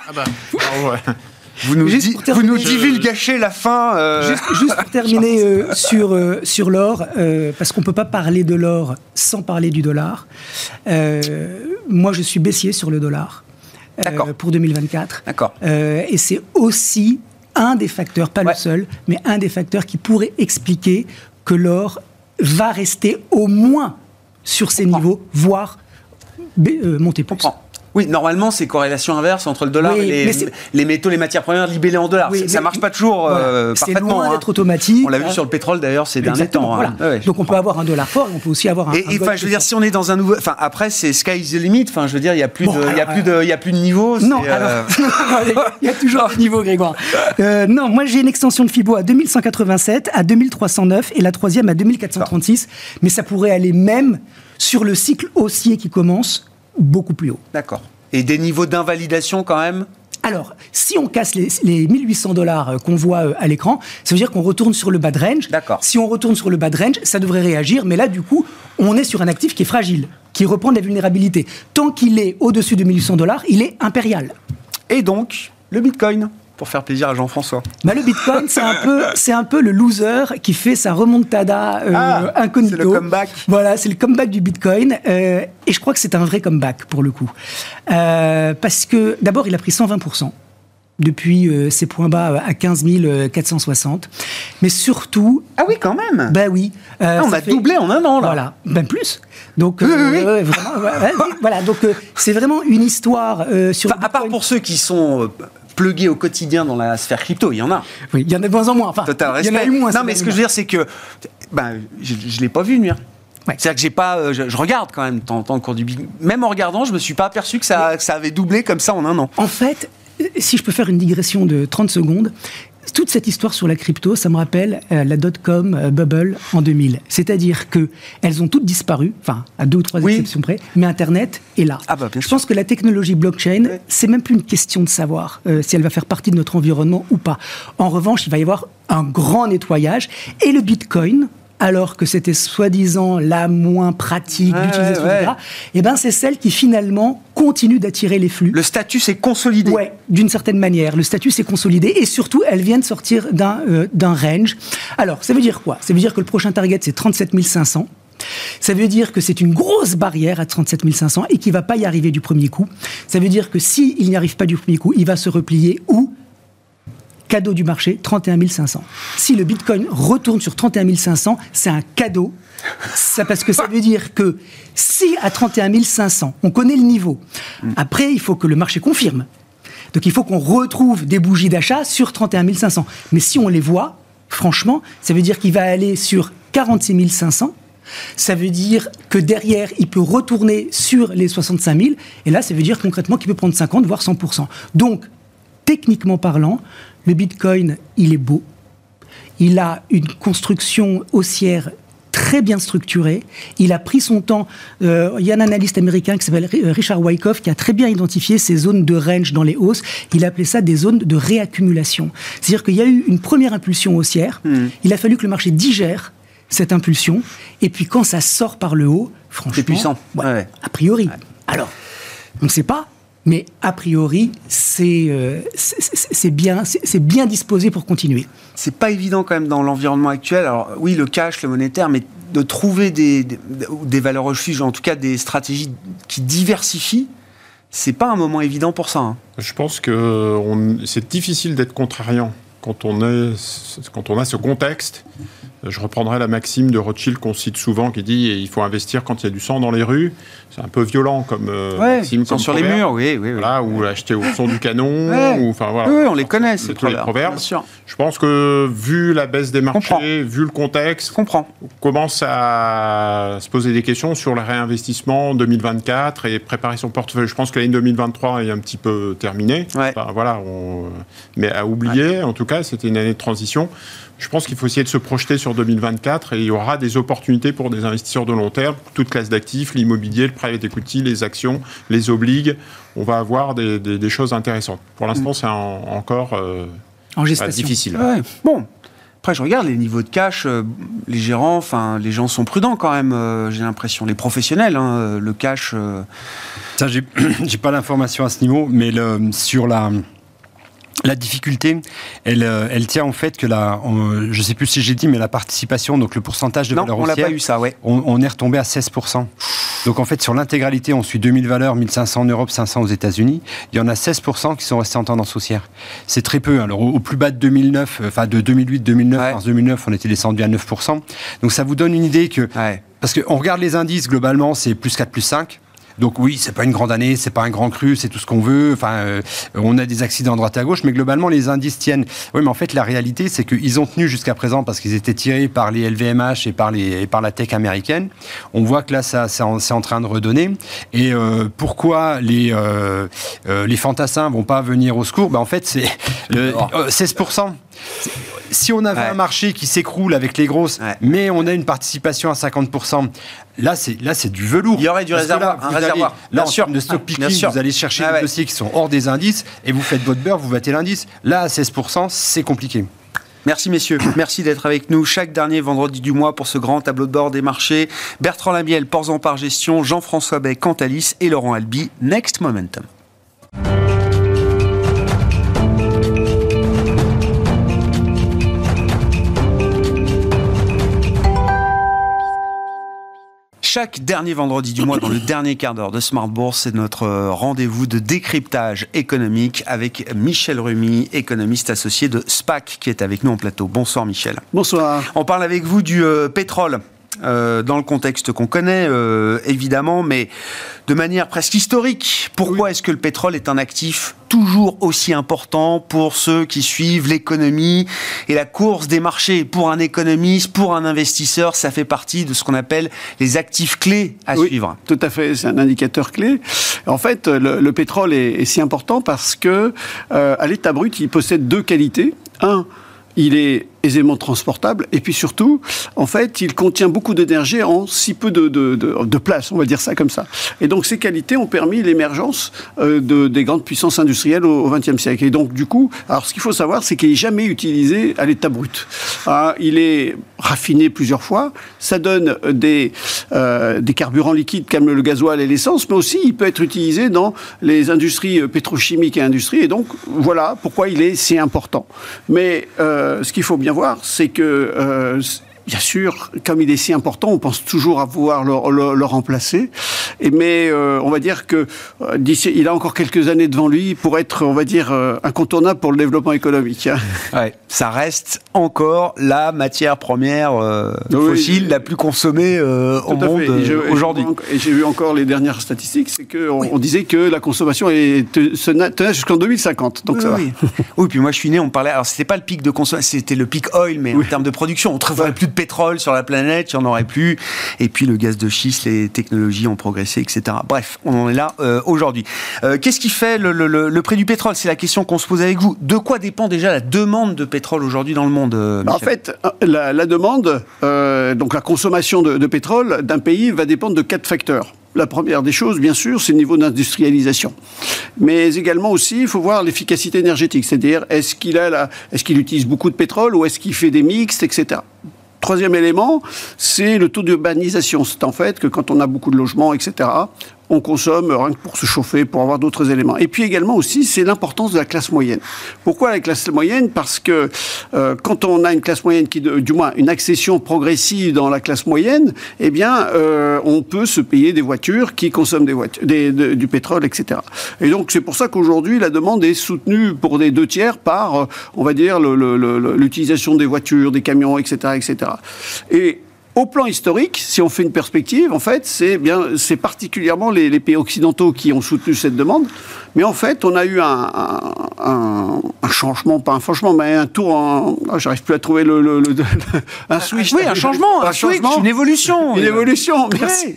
ah bah. Ah Vous nous, vous nous divulgachez la fin. Euh. Juste, pour terminer euh, sur, euh, sur l'or, parce qu'on ne peut pas parler de l'or sans parler du dollar. moi, je suis baissier sur le dollar. Euh, pour 2024. D'accord. Euh, et c'est aussi un des facteurs, pas le seul, mais un des facteurs qui pourrait expliquer que l'or va rester au moins sur ces niveaux, voire euh, monter plus. Oui, normalement, c'est corrélation inverse entre le dollar et les, métaux, les matières premières libellées en dollars. ça ne marche pas toujours euh, parfaitement. C'est loin hein. automatique. On l'a vu sur le pétrole d'ailleurs ces derniers temps. Hein. Donc on peut avoir un dollar fort, on peut aussi avoir un. Et enfin, je veux dire, si on est dans un nouveau, enfin après, c'est sky is the limit. Enfin, je veux dire, il y a plus de, y a plus de, y a plus de niveau. Non, euh, il y a toujours un niveau, Grégoire. Euh, non, moi j'ai une extension de Fibo à 2187, à 2309 et la troisième à 2436, mais ça pourrait aller même sur le cycle haussier qui commence beaucoup plus haut. D'accord. Et des niveaux d'invalidation quand même? Alors, si on casse les, 1800 dollars euh, qu'on voit euh, à l'écran, ça veut dire qu'on retourne sur le bas de range. D'accord. Si on retourne sur le bas de range, ça devrait réagir, mais là, du coup, on est sur un actif qui est fragile, qui reprend de la vulnérabilité. Tant qu'il est au-dessus de 1800 dollars, il est impérial. Et donc, le Bitcoin? Pour faire plaisir à Jean-François bah, Le Bitcoin, c'est un, peu, un peu le loser qui fait sa remontada euh, ah, incognito. C'est le comeback. Voilà, c'est le comeback du Bitcoin. Euh, et je crois que c'est un vrai comeback pour le coup. Euh, parce que d'abord, il a pris 120% depuis euh, ses points bas à 15 460. Mais surtout... Ah oui, quand même Ben oui. Ah, on a doublé en un an, là. Voilà, ben plus. Donc, vraiment, voilà, donc c'est vraiment une histoire sur... à part pour ceux qui sont plugué au quotidien dans la sphère crypto. Il y en a. Oui, il y en a de moins en moins. Enfin, Il y en a eu moins. Non, mais ce que je veux dire, c'est que ben, je ne l'ai pas vu nuire. C'est-à-dire que j'ai pas, euh, je, regarde quand même tant temps cours du Même en regardant, je me suis pas aperçu que ça, que ça avait doublé comme ça en un an. En fait, si je peux faire une digression de 30 secondes, toute cette histoire sur la crypto, ça me rappelle euh, la dot-com euh, bubble en 2000. C'est-à-dire que elles ont toutes disparu, enfin à deux ou trois exceptions près, mais Internet est là. Ah bah, Je pense que la technologie blockchain, c'est même plus une question de savoir euh, si elle va faire partie de notre environnement ou pas. En revanche, il va y avoir un grand nettoyage et le Bitcoin alors que c'était soi-disant la moins pratique d'utilisation, ouais. et eh ben c'est celle qui finalement continue d'attirer les flux. Le statut s'est consolidé. Oui, d'une certaine manière. Le statut s'est consolidé et surtout, elle vient de sortir d'un euh, d'un range. Alors, ça veut dire quoi? Ça veut dire que le prochain target, c'est 37 500. Ça veut dire que c'est une grosse barrière à 37 500 et qu'il ne va pas y arriver du premier coup. Ça veut dire que s'il n'y arrive pas du premier coup, il va se replier ou cadeau du marché, 31 500. Si le Bitcoin retourne sur 31 500, c'est un cadeau. Ça, parce que ça veut dire que si à 31 500, on connaît le niveau, après, il faut que le marché confirme. Donc il faut qu'on retrouve des bougies d'achat sur 31 500. Mais si on les voit, franchement, ça veut dire qu'il va aller sur 46 500. Ça veut dire que derrière, il peut retourner sur les 65 000. Et là, ça veut dire concrètement qu'il peut prendre 50, voire 100%. Donc, techniquement parlant, le Bitcoin, il est beau. Il a une construction haussière très bien structurée. Il a pris son temps. Euh, il y a un analyste américain qui s'appelle euh, Richard Wyckoff qui a très bien identifié ces zones de range dans les hausses. Il appelait ça des zones de réaccumulation. C'est-à-dire qu'il y a eu une première impulsion haussière. Hmm. Il a fallu que le marché digère cette impulsion. Et puis quand ça sort par le haut, franchement, c'est puissant. A priori. Alors, on ne sait pas. Mais a priori, c'est euh, bien, bien disposé pour continuer. C'est pas évident quand même dans l'environnement actuel. Alors oui, le cash, le monétaire, mais de trouver des, des, valeurs refuges, en tout cas des stratégies qui diversifient, c'est pas un moment évident pour ça. Hein. Je pense que c'est difficile d'être contrariant quand on, est, quand on a ce contexte je reprendrai la maxime de Rothschild qu'on cite souvent qui dit il faut investir quand il y a du sang dans les rues. C'est un peu violent comme euh, maxime. Comme sur les murs, oui. oui, ou acheter au son du canon. Ou, enfin, voilà. Oui, on les connaît, ces tous les proverbes. Je pense que vu la baisse des marchés, vu le contexte, on commence à se poser des questions sur le réinvestissement 2024 et préparer son portefeuille. Je pense que l'année 2023 est un petit peu terminée. voilà, mais à oublier, en tout cas, c'était une année de transition. Je pense qu'il faut essayer de se projeter sur 2024 et il y aura des opportunités pour des investisseurs de long terme, toute classe d'actifs, l'immobilier, le private equity, les actions, les obligues. On va avoir des, choses intéressantes. Pour l'instant, mm. c'est encore euh, en gestation. difficile. Bon, après, je regarde les niveaux de cash, euh, les gérants, enfin, les gens sont prudents quand même, euh, j'ai l'impression. Les professionnels, hein, le cash. Ça, j'ai pas l'information à ce niveau, mais le, sur la, la difficulté, elle, euh, elle tient en fait que la, je sais plus si j'ai dit, mais la participation, donc le pourcentage de non, valeur on l'a pas eu ça, ouais. On, est retombé à 16%. Donc en fait, sur l'intégralité, on suit 2000 valeurs, 1500 en Europe, 500 aux États-Unis. Il y en a 16% qui sont restés en tendance haussière. C'est très peu. Hein. Alors au, plus bas de 2009, euh, enfin de 2008-2009, mars 2009, on était descendu à 9%. Donc ça vous donne une idée que, parce qu'on regarde les indices globalement, c'est plus 4, plus 5. Donc oui, c'est pas une grande année, c'est pas un grand cru, c'est tout ce qu'on veut. Enfin, euh, on a des accidents à droite et à gauche, mais globalement les indices tiennent. Oui, mais en fait la réalité, c'est qu'ils ont tenu jusqu'à présent parce qu'ils étaient tirés par les LVMH et par les et par la tech américaine. On voit que là, ça c'est en, en, train de redonner. Et euh, pourquoi les euh, les fantassins vont pas venir au secours? Ben en fait, c'est 16 si on avait un marché qui s'écroule avec les grosses, mais on a une participation à 50%, là c'est là c'est du velours. Il y aurait du réservoir, un réservoir. Là, en termes de stock picking, vous allez chercher ah des dossiers qui sont hors des indices et vous faites votre beurre, vous battez l'indice. Là, à 16%, c'est compliqué. Merci messieurs, merci d'être avec nous chaque dernier vendredi du mois pour ce grand tableau de bord des marchés. Bertrand Lamiel, Porzan par gestion, Jean-François Bay, Cantalis et Laurent Albi, Next Momentum. Chaque dernier vendredi du mois, dans le dernier quart d'heure de Smart Bourse, c'est notre euh, rendez-vous de décryptage économique avec Michel Rumi, économiste associé de SPAC, qui est avec nous en plateau. Bonsoir Michel. Bonsoir. On parle avec vous du euh, pétrole. Euh, dans le contexte qu'on connaît, évidemment, mais de manière presque historique. Pourquoi est-ce que le pétrole est un actif toujours aussi important pour ceux qui suivent l'économie et la course des marchés? Pour un économiste, pour un investisseur, ça fait partie de ce qu'on appelle les actifs clés à suivre. Tout à fait, c'est un indicateur clé. En fait, le, pétrole est, si important parce que euh, à l'état brut, il possède deux qualités. Un, il est aisément transportable et puis surtout, en fait, il contient beaucoup d'énergie en si peu de, de, place, on va dire ça comme ça. Et donc ces qualités ont permis l'émergence euh, de, des grandes puissances industrielles au XXe siècle. Et donc du coup, alors ce qu'il faut savoir, c'est qu'il n'est jamais utilisé à l'état brut. Ah, il est raffiné plusieurs fois, ça donne des, euh, des carburants liquides comme le gasoil et l'essence, mais aussi il peut être utilisé dans les industries pétrochimiques et industries. Et donc voilà pourquoi il est si important. Mais euh, euh, ce qu'il faut bien voir, c'est que euh, bien sûr, comme il est si important, on pense toujours à pouvoir le, remplacer. Et, mais euh, on va dire que euh, d'ici, il a encore quelques années devant lui pour être, on va dire, euh, incontournable pour le développement économique. Hein. Ouais, ça reste encore la matière première fossile la plus consommée au monde aujourd'hui. Et j'ai vu encore les dernières statistiques, c'est qu'on on disait que la consommation est, tenait jusqu'en 2050. Donc ça oui. va. oui, puis moi je suis né, on parlait, alors c'était pas le pic de consommation, c'était le pic oil, mais en termes de production, on ne trouverait plus de pétrole sur la planète, il n'y en aurait plus. Et puis le gaz de schiste, les technologies ont progressé, etc. Bref, on en est là euh, aujourd'hui. Euh, qu'est-ce qui fait le, prix du pétrole? C'est la question qu'on se pose avec vous. De quoi dépend déjà la demande de pétrole aujourd'hui dans le monde En fait, la, demande, donc la consommation de pétrole d'un pays va dépendre de quatre facteurs. La première des choses, bien sûr, c'est le niveau d'industrialisation. Mais également aussi, il faut voir l'efficacité énergétique, c'est-à-dire est-ce qu'il est-ce qu'il utilise beaucoup de pétrole ou est-ce qu'il fait des mixtes, etc. Troisième élément, c'est le taux d'urbanisation. C'est en fait que quand on a beaucoup de logements, etc., on consomme rien que pour se chauffer, pour avoir d'autres éléments. Et puis également aussi, c'est l'importance de la classe moyenne. Pourquoi la classe moyenne? Parce que euh, quand on a une classe moyenne qui, du moins, une accession progressive dans la classe moyenne, eh bien, euh, on peut se payer des voitures qui consomment des voitures, du pétrole, etc. Et donc c'est pour ça qu'aujourd'hui la demande est soutenue pour des deux tiers par, euh, on va dire, l'utilisation des voitures, des camions, etc., etc. Et au plan historique, si on fait une perspective, en fait, c'est bien, c'est particulièrement les, pays occidentaux qui ont soutenu cette demande. Mais en fait, on a eu un, changement, pas un changement, mais un tour en. Ah, j'arrive plus à trouver le. un switch. Oui, un changement, un, changement, une évolution. Une évolution, merci.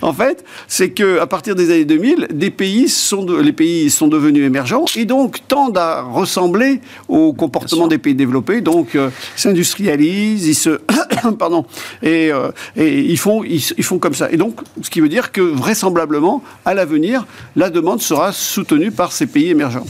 En fait, c'est que à partir des années 2000, des pays sont les pays sont devenus émergents et donc tendent à ressembler au comportement des pays développés. Donc, euh, s'industrialisent, ils se. pardon. Euh, et, font, ils, font comme ça. Et donc, ce qui veut dire que vraisemblablement, à l'avenir, la demande sera soutenue par ces pays émergents.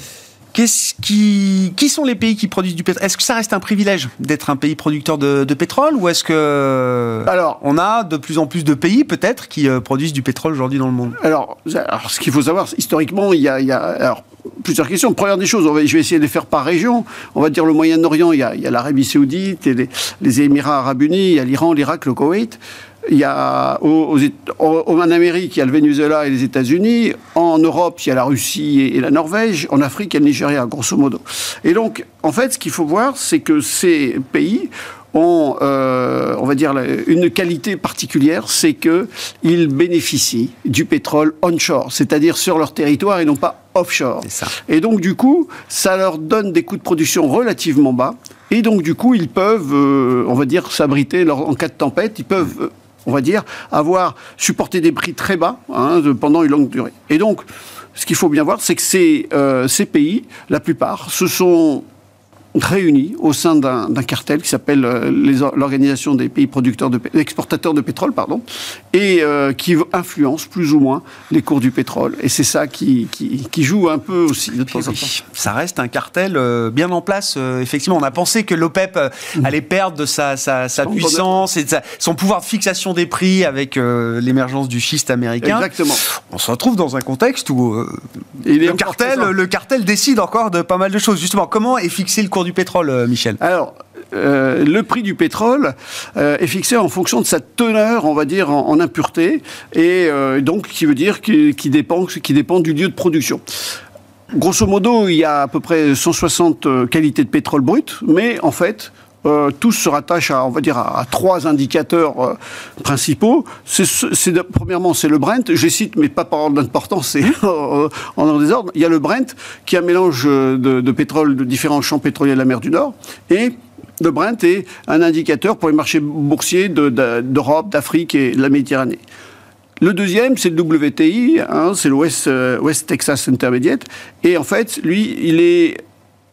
Qu'est-ce qui, qui sont les pays qui produisent du pétrole? Est-ce que ça reste un privilège d'être un pays producteur de, pétrole ou est-ce que alors, on a de plus en plus de pays peut-être qui euh, produisent du pétrole aujourd'hui dans le monde? Alors, alors, ce qu'il faut savoir, historiquement, il y a, il y a alors, plusieurs questions. Première des choses, je vais essayer de les faire par région. On va dire le Moyen-Orient, il y a, l'Arabie Saoudite, et les, Émirats Arabes Unis, il y a l'Iran, l'Irak, le Koweït. Il y a en Amérique, il y a le Venezuela et les États-Unis. En Europe, il y a la Russie et, la Norvège. En Afrique, il y a le Nigeria, grosso modo. Et donc, en fait, ce qu'il faut voir, c'est que ces pays ont, euh, on va dire, une qualité particulière, c'est qu'ils bénéficient du pétrole onshore, c'est-à-dire sur leur territoire et non pas offshore. Et donc, du coup, ça leur donne des coûts de production relativement bas. Et donc, du coup, ils peuvent, euh, on va dire, s'abriter en cas de tempête. Ils peuvent, euh, on va dire, avoir supporté des prix très bas hein, pendant une longue durée. Et donc, ce qu'il faut bien voir, c'est que ces, ces pays, la plupart, ce sont réunis au sein d'un cartel qui s'appelle euh, l'Organisation des pays producteurs de, exportateurs de pétrole, pardon, et euh, qui influence plus ou moins les cours du pétrole. Et c'est ça qui, qui, joue un peu aussi de temps en temps. Ça reste un cartel euh, bien en place. effectivement, on a pensé que l'OPEP mm. allait perdre de sa, sa, puissance et de son pouvoir de fixation des prix avec l'émergence du schiste américain. Exactement. On se retrouve dans un contexte où le, cartel, le cartel décide encore de pas mal de choses. Justement, comment est fixé le cours du pétrole, euh, Michel Alors, euh, le prix du pétrole euh, est fixé en fonction de sa teneur, on va dire, en, impureté, et donc qui veut dire qui, dépend, qui dépend du lieu de production. Grosso modo, il y a à peu près 160 qualités de pétrole brut, mais en fait, euh, tous se rattachent à, on va dire, à, trois indicateurs euh, principaux. Premièrement, c'est le Brent. Je les cite, mais pas par ordre d'importance, c'est en ordre des ordres. Il y a le Brent, qui est un mélange de, pétrole de différents champs pétroliers de la mer du Nord. Et le Brent est un indicateur pour les marchés boursiers d'Europe, d'Afrique et de la Méditerranée. Le deuxième, c'est le WTI, hein, c'est le West, euh, West Texas Intermediate. Et en fait, lui, il est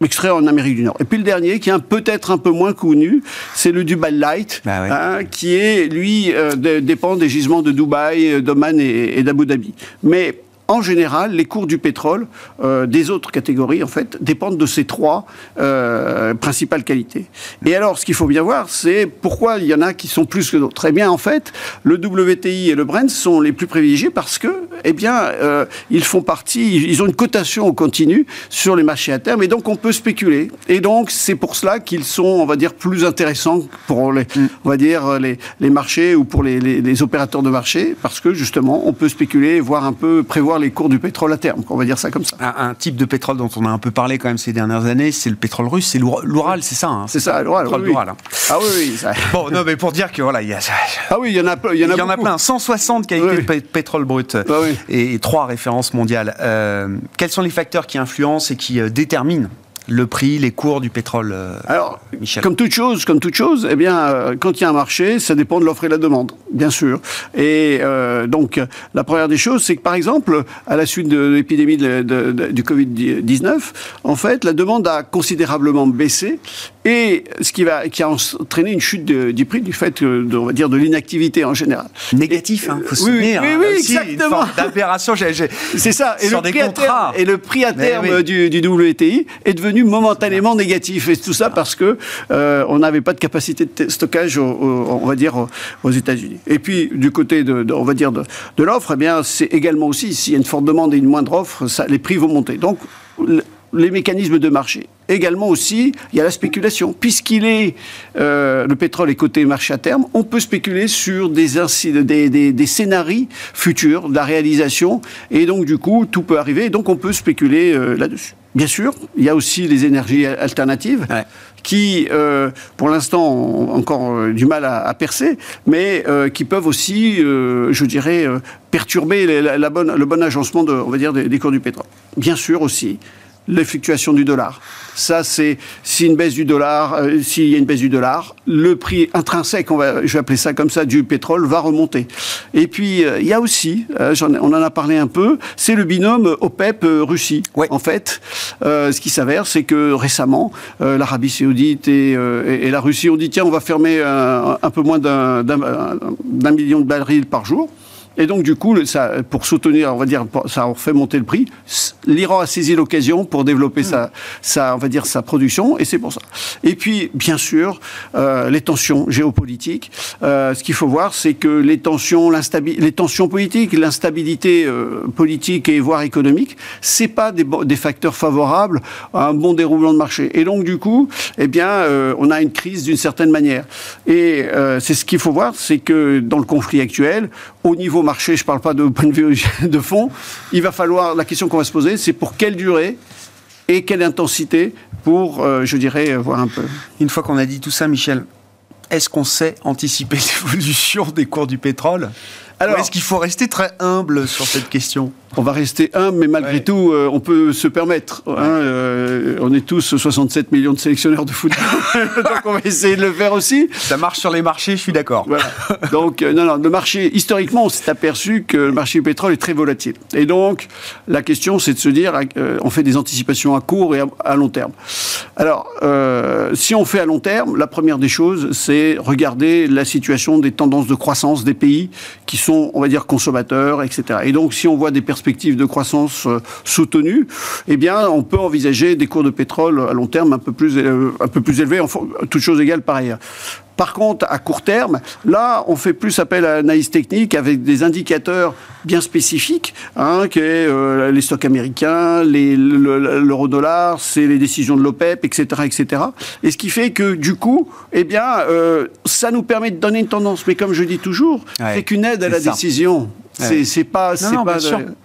extrait en Amérique du Nord. Et puis le dernier, qui est peut-être un peu moins connu, c'est le Dubai Light, bah hein, qui est, lui, euh, dépend des gisements de Dubaï, d'Oman et, et d'Abu Dhabi. Mais en général, les cours du pétrole euh, des autres catégories, en fait, dépendent de ces trois euh, principales qualités. Et alors, ce qu'il faut bien voir, c'est pourquoi il y en a qui sont plus que d'autres. Eh bien, en fait, le WTI et le Brent sont les plus privilégiés parce que, eh bien, euh, ils font partie, ils ont une cotation au continu sur les marchés à terme, et donc on peut spéculer. Et donc, c'est pour cela qu'ils sont, on va dire, plus intéressants pour les, mm. on va dire, les, les marchés ou pour les, les, les opérateurs de marché, parce que justement, on peut spéculer, voir un peu, prévoir les cours du pétrole à terme, on va dire ça comme ça. Un, type de pétrole dont on a un peu parlé quand même ces dernières années, c'est le pétrole russe, c'est l'Oural, c'est ça hein C'est ça, l'Oural. Oui, hein. Ah oui, oui. Ça... Bon, non, mais pour dire que voilà, il y a. Ah oui, il y en a, il y en a, il y en a plein, 160 qualités de pétrole brut ah et, trois références mondiales. Euh, quels sont les facteurs qui influencent et qui euh, déterminent le prix, les cours du pétrole Alors, comme toute chose, comme toute chose, eh bien, quand il y a un marché, ça dépend de l'offre et la demande, bien sûr. Et donc, la première des choses, c'est que par exemple, à la suite de l'épidémie du Covid-19, en fait, la demande a considérablement baissé et ce qui, va, qui a entraîné une chute du prix du fait, de, on va dire, de l'inactivité en général. Négatif, il hein, faut se oui, oui, hein, oui, exactement. D'aberration, c'est ça. Et le, prix à terme, et le prix à terme du, du, WTI est devenu momentanément négatif. Et tout ça parce que euh, on n'avait pas de capacité de stockage, on va dire, aux États-Unis. Et puis du côté de, on va dire, de, l'offre, eh c'est également aussi s'il y a une forte demande et une moindre offre, les prix vont monter. Donc les mécanismes de marché. Également aussi, il y a la spéculation. Puisqu'il est, euh, le pétrole est coté marché à terme, on peut spéculer sur des, scénarios futurs de la réalisation. Et donc, du coup, tout peut arriver. donc, on peut spéculer euh, là-dessus. Bien sûr, il y a aussi les énergies alternatives. qui, euh, pour l'instant, ont encore du mal à, percer, mais qui peuvent aussi, je dirais, perturber la, bonne, le bon agencement de, on va dire, des, des cours du pétrole. Bien sûr aussi, les fluctuations du dollar. Ça, c'est si une baisse du dollar, euh, s'il y a une baisse du dollar, le prix intrinsèque, on va, je vais appeler ça comme ça, du pétrole va remonter. Et puis euh, il y a aussi, euh, on en a parlé un peu, c'est le binôme OPEP-Russie. En fait, ce qui s'avère, c'est que récemment, l'Arabie Saoudite et, et, la Russie ont dit tiens, on va fermer un, un peu moins d'un million de barils par jour. Et donc, du coup, ça, pour soutenir, on va dire, ça a fait monter le prix. L'Iran a saisi l'occasion pour développer sa, sa, on va dire, sa production, et c'est pour ça. Et puis, bien sûr, euh, les tensions géopolitiques. Euh, ce qu'il faut voir, c'est que les tensions, les tensions politiques, l'instabilité euh, politique et voire économique, c'est pas des, des, facteurs favorables à un bon déroulement de marché. Et donc, du coup, eh bien, on a une crise d'une certaine manière. Et c'est ce qu'il faut voir, c'est que dans le conflit actuel, au niveau marché, je ne parle pas de point de vue de fond, il va falloir, la question qu'on va se poser, c'est pour quelle durée et quelle intensité pour, euh, je dirais, voir un peu. Une fois qu'on a dit tout ça, Michel, est-ce qu'on sait anticiper l'évolution des cours du pétrole? Alors, est-ce qu'il faut rester très humble sur cette question? On va rester humble, mais malgré tout, euh, on peut se permettre. Hein, euh, on est tous 67 millions de sélectionneurs de football, donc on va essayer de le faire aussi. Ça marche sur les marchés, je suis d'accord. Donc, euh, non, non, le marché, historiquement, on s'est aperçu que le marché du pétrole est très volatile. Et donc, la question, c'est de se dire, on fait des anticipations à court et à, long terme. Alors, si on fait à long terme, la première des choses, c'est regarder la situation des tendances de croissance des pays qui sont on va dire, consommateurs, etc. Et donc, si on voit des perspectives de croissance euh, soutenues, eh bien, on peut envisager des cours de pétrole à long terme un peu plus, euh, un peu plus élevés, toutes choses égales par ailleurs. Par contre, à court terme, là, on fait plus appel à l'analyse technique avec des indicateurs bien spécifiques, hein, qui est euh, les stocks américains, l'euro-dollar, c'est les décisions de l'OPEP, etc., etc. Et ce qui fait que, du coup, eh bien, euh, ça nous permet de donner une tendance. Mais comme je dis toujours, c'est qu'une aide à la décision. C'est pas, pas,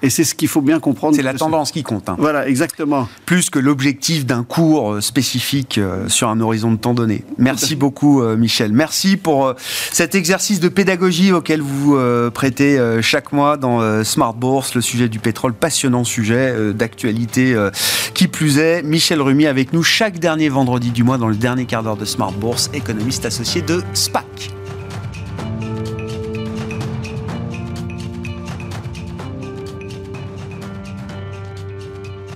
et c'est ce qu'il faut bien comprendre. C'est la tendance qui compte. Hein. Voilà, exactement. Plus que l'objectif d'un cours euh, spécifique euh, sur un horizon de temps donné. Merci beaucoup, euh, Michel. Merci pour cet exercice de pédagogie auquel vous prêtez chaque mois dans Smart Bourse, le sujet du pétrole, passionnant sujet d'actualité qui plus est. Michel Rumi avec nous chaque dernier vendredi du mois dans le dernier quart d'heure de Smart Bourse, économiste associé de SPAC.